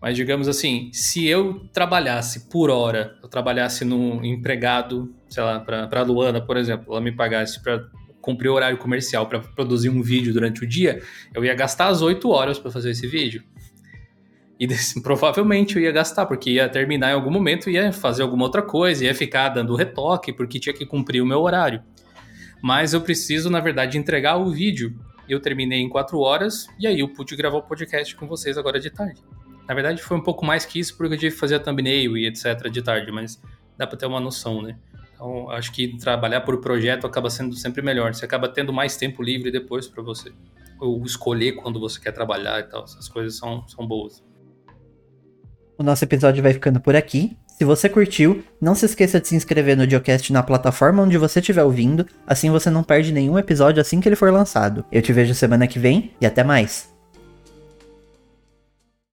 [SPEAKER 3] Mas digamos assim, se eu trabalhasse por hora, eu trabalhasse num empregado, sei lá, para a Luana, por exemplo, ela me pagasse para cumprir o horário comercial para produzir um vídeo durante o dia, eu ia gastar as oito horas para fazer esse vídeo. E [LAUGHS] provavelmente eu ia gastar, porque ia terminar em algum momento, ia fazer alguma outra coisa, ia ficar dando retoque, porque tinha que cumprir o meu horário mas eu preciso, na verdade, entregar o vídeo. Eu terminei em quatro horas e aí eu pude gravar o podcast com vocês agora de tarde. Na verdade, foi um pouco mais que isso, porque eu tive que fazer a thumbnail e etc. de tarde, mas dá para ter uma noção, né? Então, acho que trabalhar por projeto acaba sendo sempre melhor. Você acaba tendo mais tempo livre depois para você. Ou escolher quando você quer trabalhar e tal. Essas coisas são, são boas.
[SPEAKER 1] O nosso episódio vai ficando por aqui. Se você curtiu, não se esqueça de se inscrever no Geocast na plataforma onde você estiver ouvindo, assim você não perde nenhum episódio assim que ele for lançado. Eu te vejo semana que vem e até mais!